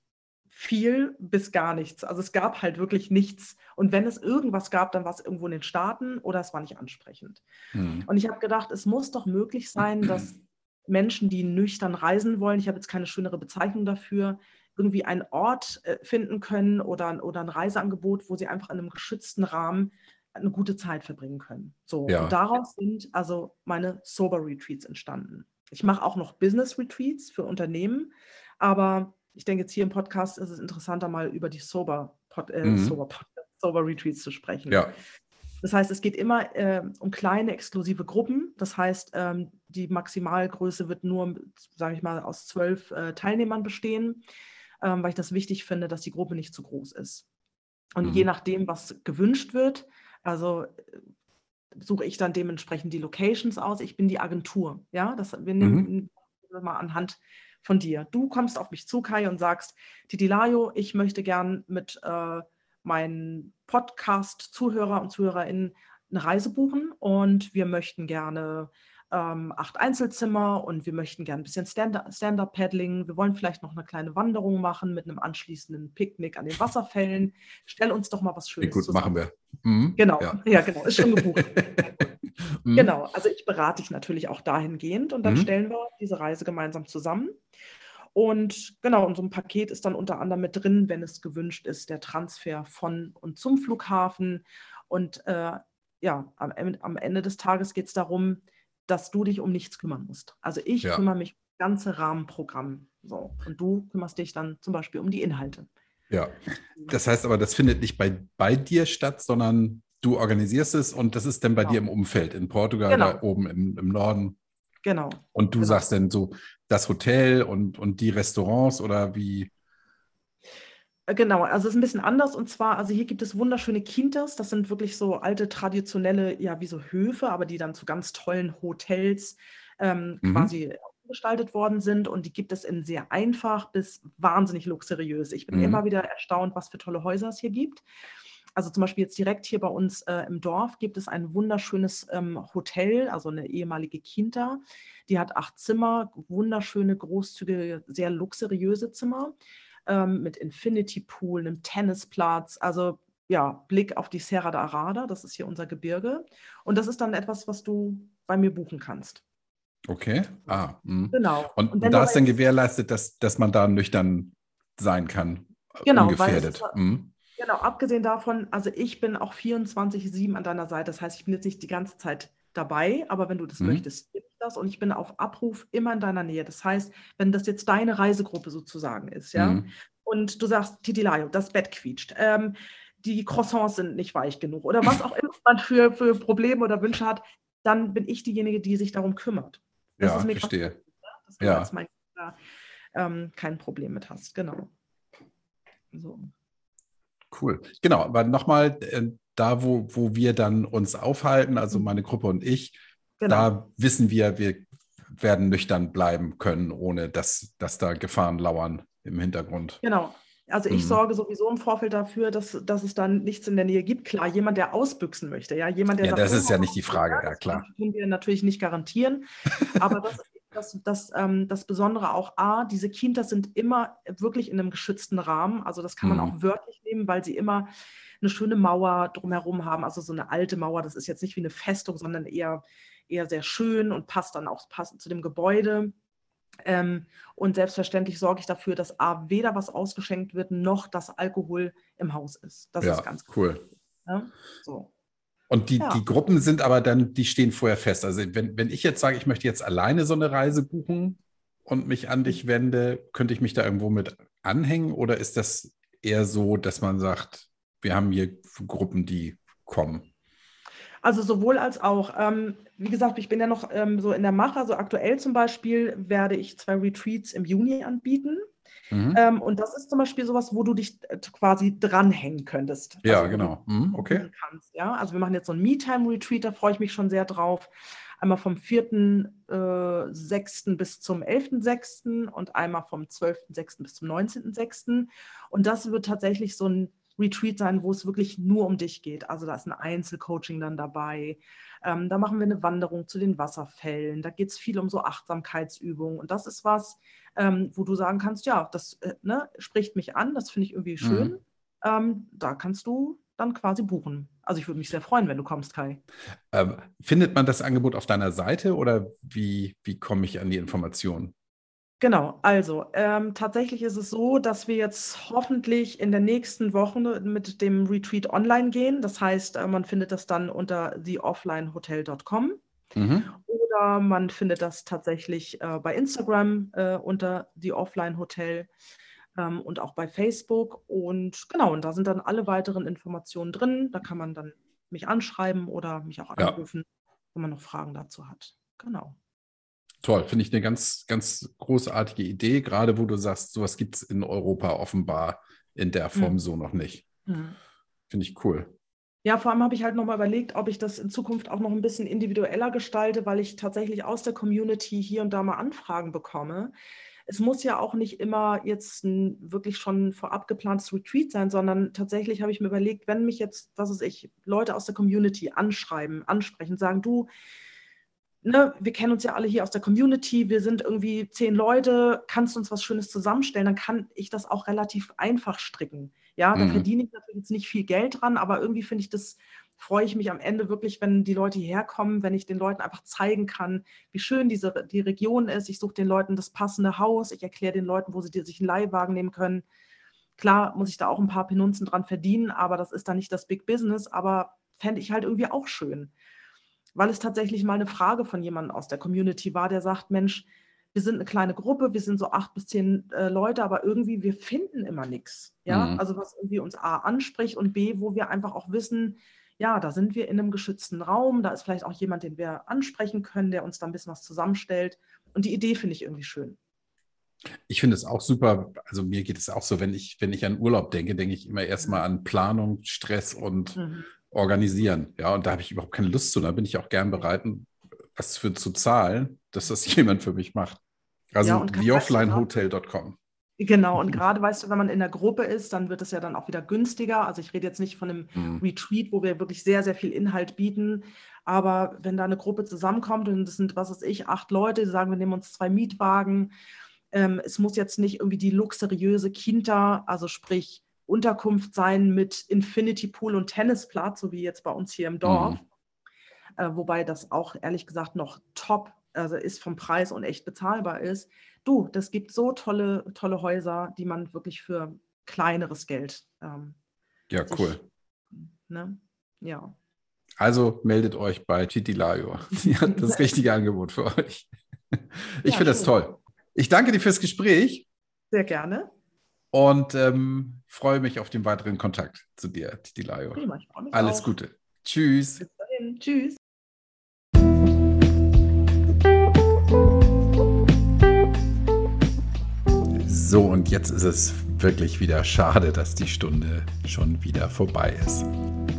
viel bis gar nichts. Also es gab halt wirklich nichts. Und wenn es irgendwas gab, dann war es irgendwo in den Staaten oder es war nicht ansprechend. Mhm. Und ich habe gedacht, es muss doch möglich sein, dass <clears throat> Menschen, die nüchtern reisen wollen, ich habe jetzt keine schönere Bezeichnung dafür, irgendwie einen Ort äh, finden können oder, oder ein Reiseangebot, wo sie einfach in einem geschützten Rahmen eine gute Zeit verbringen können. So, Ja. und daraus sind also meine Sober Retreats entstanden. Ich mache auch noch Business Retreats für Unternehmen, aber ich denke, jetzt hier im Podcast ist es interessanter, mal über die Sober, Pod, äh, Mhm. Sober, Sober Retreats zu sprechen. Ja. Das heißt, es geht immer äh, um kleine exklusive Gruppen. Das heißt, ähm, die Maximalgröße wird nur, sage ich mal, aus zwölf äh, Teilnehmern bestehen, ähm, weil ich das wichtig finde, dass die Gruppe nicht zu groß ist. Und Mhm. je nachdem, was gewünscht wird, also äh, suche ich dann dementsprechend die Locations aus. Ich bin die Agentur. Ja, das wir nehmen nehmen mal anhand von dir. Du kommst auf mich zu, Kai, und sagst, Titilayo, ich möchte gern mit äh, meinen Podcast-Zuhörer und ZuhörerInnen eine Reise buchen und wir möchten gerne ähm, acht Einzelzimmer und wir möchten gerne ein bisschen Stand- Stand-Up-Paddling. Wir wollen vielleicht noch eine kleine Wanderung machen mit einem anschließenden Picknick an den Wasserfällen. Stell uns doch mal was Schönes gut, zusammen. machen wir. Mhm. Genau, Ja. <laughs> ja. genau, ist schon gebucht. <laughs> Mhm. Genau, also ich berate dich natürlich auch dahingehend und dann Mhm. stellen wir diese Reise gemeinsam zusammen. Und genau, in so einem Paket ist dann unter anderem mit drin, wenn es gewünscht ist, der Transfer von und zum Flughafen. Und äh, ja, am, am Ende des Tages geht es darum, dass du dich um nichts kümmern musst. Also ich Ja. kümmere mich um das ganze Rahmenprogramm. So, und du kümmerst dich dann zum Beispiel um die Inhalte. Ja. Das heißt aber, das findet nicht bei, bei dir statt, sondern du organisierst es und das ist dann bei Genau. dir im Umfeld, in Portugal, Genau. da oben im, im Norden. Genau. Und du Genau. sagst dann so, das Hotel und, und die Restaurants oder wie? Äh, Genau, also es ist ein bisschen anders und zwar, also hier gibt es wunderschöne Quintas, das sind wirklich so alte traditionelle, ja, wie so Höfe, aber die dann zu ganz tollen Hotels ähm, Mhm. quasi gestaltet worden sind und die gibt es in sehr einfach bis wahnsinnig luxuriös. Ich bin Mhm. immer wieder erstaunt, was für tolle Häuser es hier gibt. Also zum Beispiel jetzt direkt hier bei uns äh, im Dorf gibt es ein wunderschönes ähm, Hotel, also eine ehemalige Quinta. Die hat acht Zimmer, wunderschöne, großzügige, sehr luxuriöse Zimmer ähm, mit Infinity Pool, einem Tennisplatz. Also ja, Blick auf die Serra da Arada, das ist hier unser Gebirge. Und das ist dann etwas, was du bei mir buchen kannst. Okay. Ah, mhm. Genau. Und, wenn da du ist dann gewährleistet, dass, dass man da nüchtern sein kann. Genau, weil es Ungefährdet. Mhm. Genau, abgesehen davon, also ich bin auch 24-7 an deiner Seite. Das heißt, ich bin jetzt nicht die ganze Zeit dabei, aber wenn du das Mhm. möchtest, gib ich das und ich bin auf Abruf immer in deiner Nähe. Das heißt, wenn das jetzt deine Reisegruppe sozusagen ist, ja, Mhm. und du sagst, Titilayo, das Bett quietscht, ähm, die Croissants sind nicht weich genug oder was auch immer man für, für Probleme oder Wünsche hat, dann bin ich diejenige, die sich darum kümmert. Das Ja, ist mir verstehe. wichtig, ne, dass du Ja. als mein Kind da ähm, kein Problem mit hast. Genau. So. Cool. Genau, aber nochmal, äh, da wo, wo wir dann uns aufhalten, also Mhm. meine Gruppe und ich, Genau. da wissen wir, wir werden nüchtern bleiben können, ohne dass, dass da Gefahren lauern im Hintergrund. Genau. Also ich Mhm. sorge sowieso im Vorfeld dafür, dass, dass es dann nichts in der Nähe gibt. Klar, jemand, der ausbüchsen möchte, ja, jemand, der Ja, sagt, das ist ja oh, nicht die Frage, ja, das klar. können wir natürlich nicht garantieren. Aber das <laughs> ist das, das, ähm, das Besondere auch A, diese Kinder sind immer wirklich in einem geschützten Rahmen. Also das kann man Mhm. auch wörtlich nehmen, weil sie immer eine schöne Mauer drumherum haben. Also so eine alte Mauer, das ist jetzt nicht wie eine Festung, sondern eher, eher sehr schön und passt dann auch passend zu dem Gebäude. Ähm, und selbstverständlich sorge ich dafür, dass A, weder was ausgeschenkt wird, noch dass Alkohol im Haus ist. Das ja, ist ganz cool. Ne? So. Und die, Ja. die Gruppen sind aber dann, die stehen vorher fest. Also wenn, wenn ich jetzt sage, ich möchte jetzt alleine so eine Reise buchen und mich an dich wende, könnte ich mich da irgendwo mit anhängen oder ist das eher so, dass man sagt, wir haben hier Gruppen, die kommen? Also sowohl als auch. Ähm, wie gesagt, ich bin ja noch ähm, so in der Mache. Also aktuell zum Beispiel werde ich zwei Retreats im Juni anbieten. Mhm. Ähm, und das ist zum Beispiel sowas, wo du dich äh, quasi dranhängen könntest. ja, Also, genau. Mhm, okay. Kannst, ja? Also wir machen jetzt so ein Me-Time-Retreat, da freue ich mich schon sehr drauf. Einmal vom 4.6. bis zum 11.6. und einmal vom 12.6. bis zum 19.6. Und das wird tatsächlich so ein Retreat sein, wo es wirklich nur um dich geht. Also da ist ein Einzelcoaching dann dabei. Ähm, da machen wir eine Wanderung zu den Wasserfällen. Da geht es viel um so Achtsamkeitsübungen. Und das ist was, ähm, wo du sagen kannst, ja, das äh, ne, spricht mich an, das finde ich irgendwie schön. Ähm, da kannst du dann quasi buchen. Also ich würde mich sehr freuen, wenn du kommst, Kai. Ähm, findet man das Angebot auf deiner Seite oder wie, wie komme ich an die Informationen? Genau, also ähm, tatsächlich ist es so, dass wir jetzt hoffentlich in der nächsten Woche mit dem Retreat online gehen. Das heißt, äh, man findet das dann unter theofflinehotel.com Mhm. oder man findet das tatsächlich äh, bei Instagram äh, unter theofflinehotel ähm, und auch bei Facebook. Und genau, und da sind dann alle weiteren Informationen drin. Da kann man dann mich anschreiben oder mich auch Ja. anrufen, wenn man noch Fragen dazu hat. Genau. Toll, finde ich eine ganz, ganz großartige Idee, gerade wo du sagst, sowas gibt es in Europa offenbar in der Form Mhm. so noch nicht. Mhm. Finde ich cool. Ja, vor allem habe ich halt nochmal überlegt, ob ich das in Zukunft auch noch ein bisschen individueller gestalte, weil ich tatsächlich aus der Community hier und da mal Anfragen bekomme. Es muss ja auch nicht immer jetzt ein wirklich schon vorab geplantes Retreat sein, sondern tatsächlich habe ich mir überlegt, wenn mich jetzt, was weiß ich, Leute aus der Community anschreiben, ansprechen, sagen, du, ne, wir kennen uns ja alle hier aus der Community, wir sind irgendwie zehn Leute, kannst du uns was Schönes zusammenstellen, dann kann ich das auch relativ einfach stricken. Ja, da Mhm. verdiene ich natürlich jetzt nicht viel Geld dran, aber irgendwie finde ich das, freue ich mich am Ende wirklich, wenn die Leute hierher kommen, wenn ich den Leuten einfach zeigen kann, wie schön diese, die Region ist. Ich suche den Leuten das passende Haus, ich erkläre den Leuten, wo sie die- sich einen Leihwagen nehmen können. Klar muss ich da auch ein paar Penunzen dran verdienen, aber das ist dann nicht das Big Business, aber fände ich halt irgendwie auch schön. Weil es tatsächlich mal eine Frage von jemandem aus der Community war, der sagt, Mensch, wir sind eine kleine Gruppe, wir sind so acht bis zehn äh, Leute, aber irgendwie, wir finden immer nichts. Ja, Mhm. also was irgendwie uns A anspricht und B, wo wir einfach auch wissen, ja, da sind wir in einem geschützten Raum, da ist vielleicht auch jemand, den wir ansprechen können, der uns da ein bisschen was zusammenstellt. Und die Idee finde ich irgendwie schön. Ich finde es auch super. Also mir geht es auch so, wenn ich, wenn ich an Urlaub denke, denke ich immer erstmal an Planung, Stress und Mhm. Organisieren. Ja, und da habe ich überhaupt keine Lust zu. Da bin ich auch gern bereit, was für zu zahlen, dass das <laughs> jemand für mich macht. Also ja, theofflinehotel.com. Genau, und gerade weißt du, wenn man in der Gruppe ist, dann wird es ja dann auch wieder günstiger. Also ich rede jetzt nicht von einem mhm. Retreat, wo wir wirklich sehr, sehr viel Inhalt bieten. Aber wenn da eine Gruppe zusammenkommt und das sind, was weiß ich, acht Leute, die sagen, wir nehmen uns zwei Mietwagen. Ähm, es muss jetzt nicht irgendwie die luxuriöse Quinta, also sprich Unterkunft sein mit Infinity Pool und Tennisplatz, so wie jetzt bei uns hier im Dorf. Mhm. Äh, wobei das auch ehrlich gesagt noch top also ist vom Preis und echt bezahlbar ist. Du, das gibt so tolle, tolle Häuser, die man wirklich für kleineres Geld. Ähm, ja, sich, cool. Ne? Ja. Also meldet euch bei Titilayo. <laughs> Sie hat das richtige Angebot für euch. Ich ja, finde das toll. Ich danke dir fürs Gespräch. Sehr gerne. Und ähm, freue mich auf den weiteren Kontakt zu dir. Prima, mich Alles auch. Gute. Tschüss. Bis dahin. Tschüss. So, und jetzt ist es wirklich wieder schade, dass die Stunde schon wieder vorbei ist.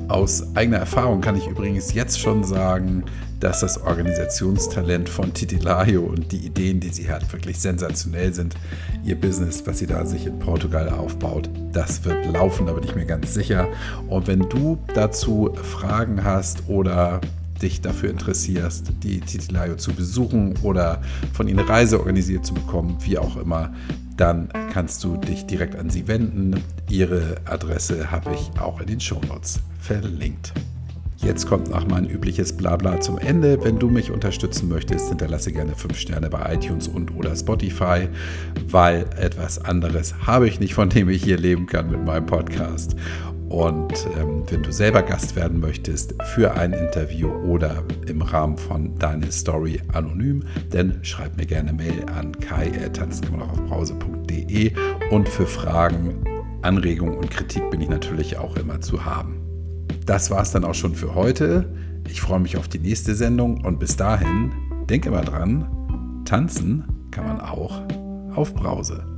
Aus eigener Erfahrung kann ich übrigens jetzt schon sagen, dass das Organisationstalent von Titilayo und die Ideen, die sie hat, wirklich sensationell sind. Ihr Business, was sie da sich in Portugal aufbaut, das wird laufen, da bin ich mir ganz sicher. Und wenn du dazu Fragen hast oder dich dafür interessierst, die Titilayo zu besuchen oder von ihnen eine Reise organisiert zu bekommen, wie auch immer, dann kannst du dich direkt an sie wenden. Ihre Adresse habe ich auch in den Shownotes verlinkt. Jetzt kommt noch mein übliches Blabla zum Ende. Wenn du mich unterstützen möchtest, hinterlasse gerne 5 Sterne bei iTunes und oder Spotify, weil etwas anderes habe ich nicht, von dem ich hier leben kann mit meinem Podcast. Und ähm, wenn du selber Gast werden möchtest für ein Interview oder im Rahmen von deine Story anonym, dann schreib mir gerne Mail an kai.tanzkameraufbrause.de und für Fragen, Anregungen und Kritik bin ich natürlich auch immer zu haben. Das war es dann auch schon für heute. Ich freue mich auf die nächste Sendung und bis dahin, denke mal dran, tanzen kann man auch auf Brause.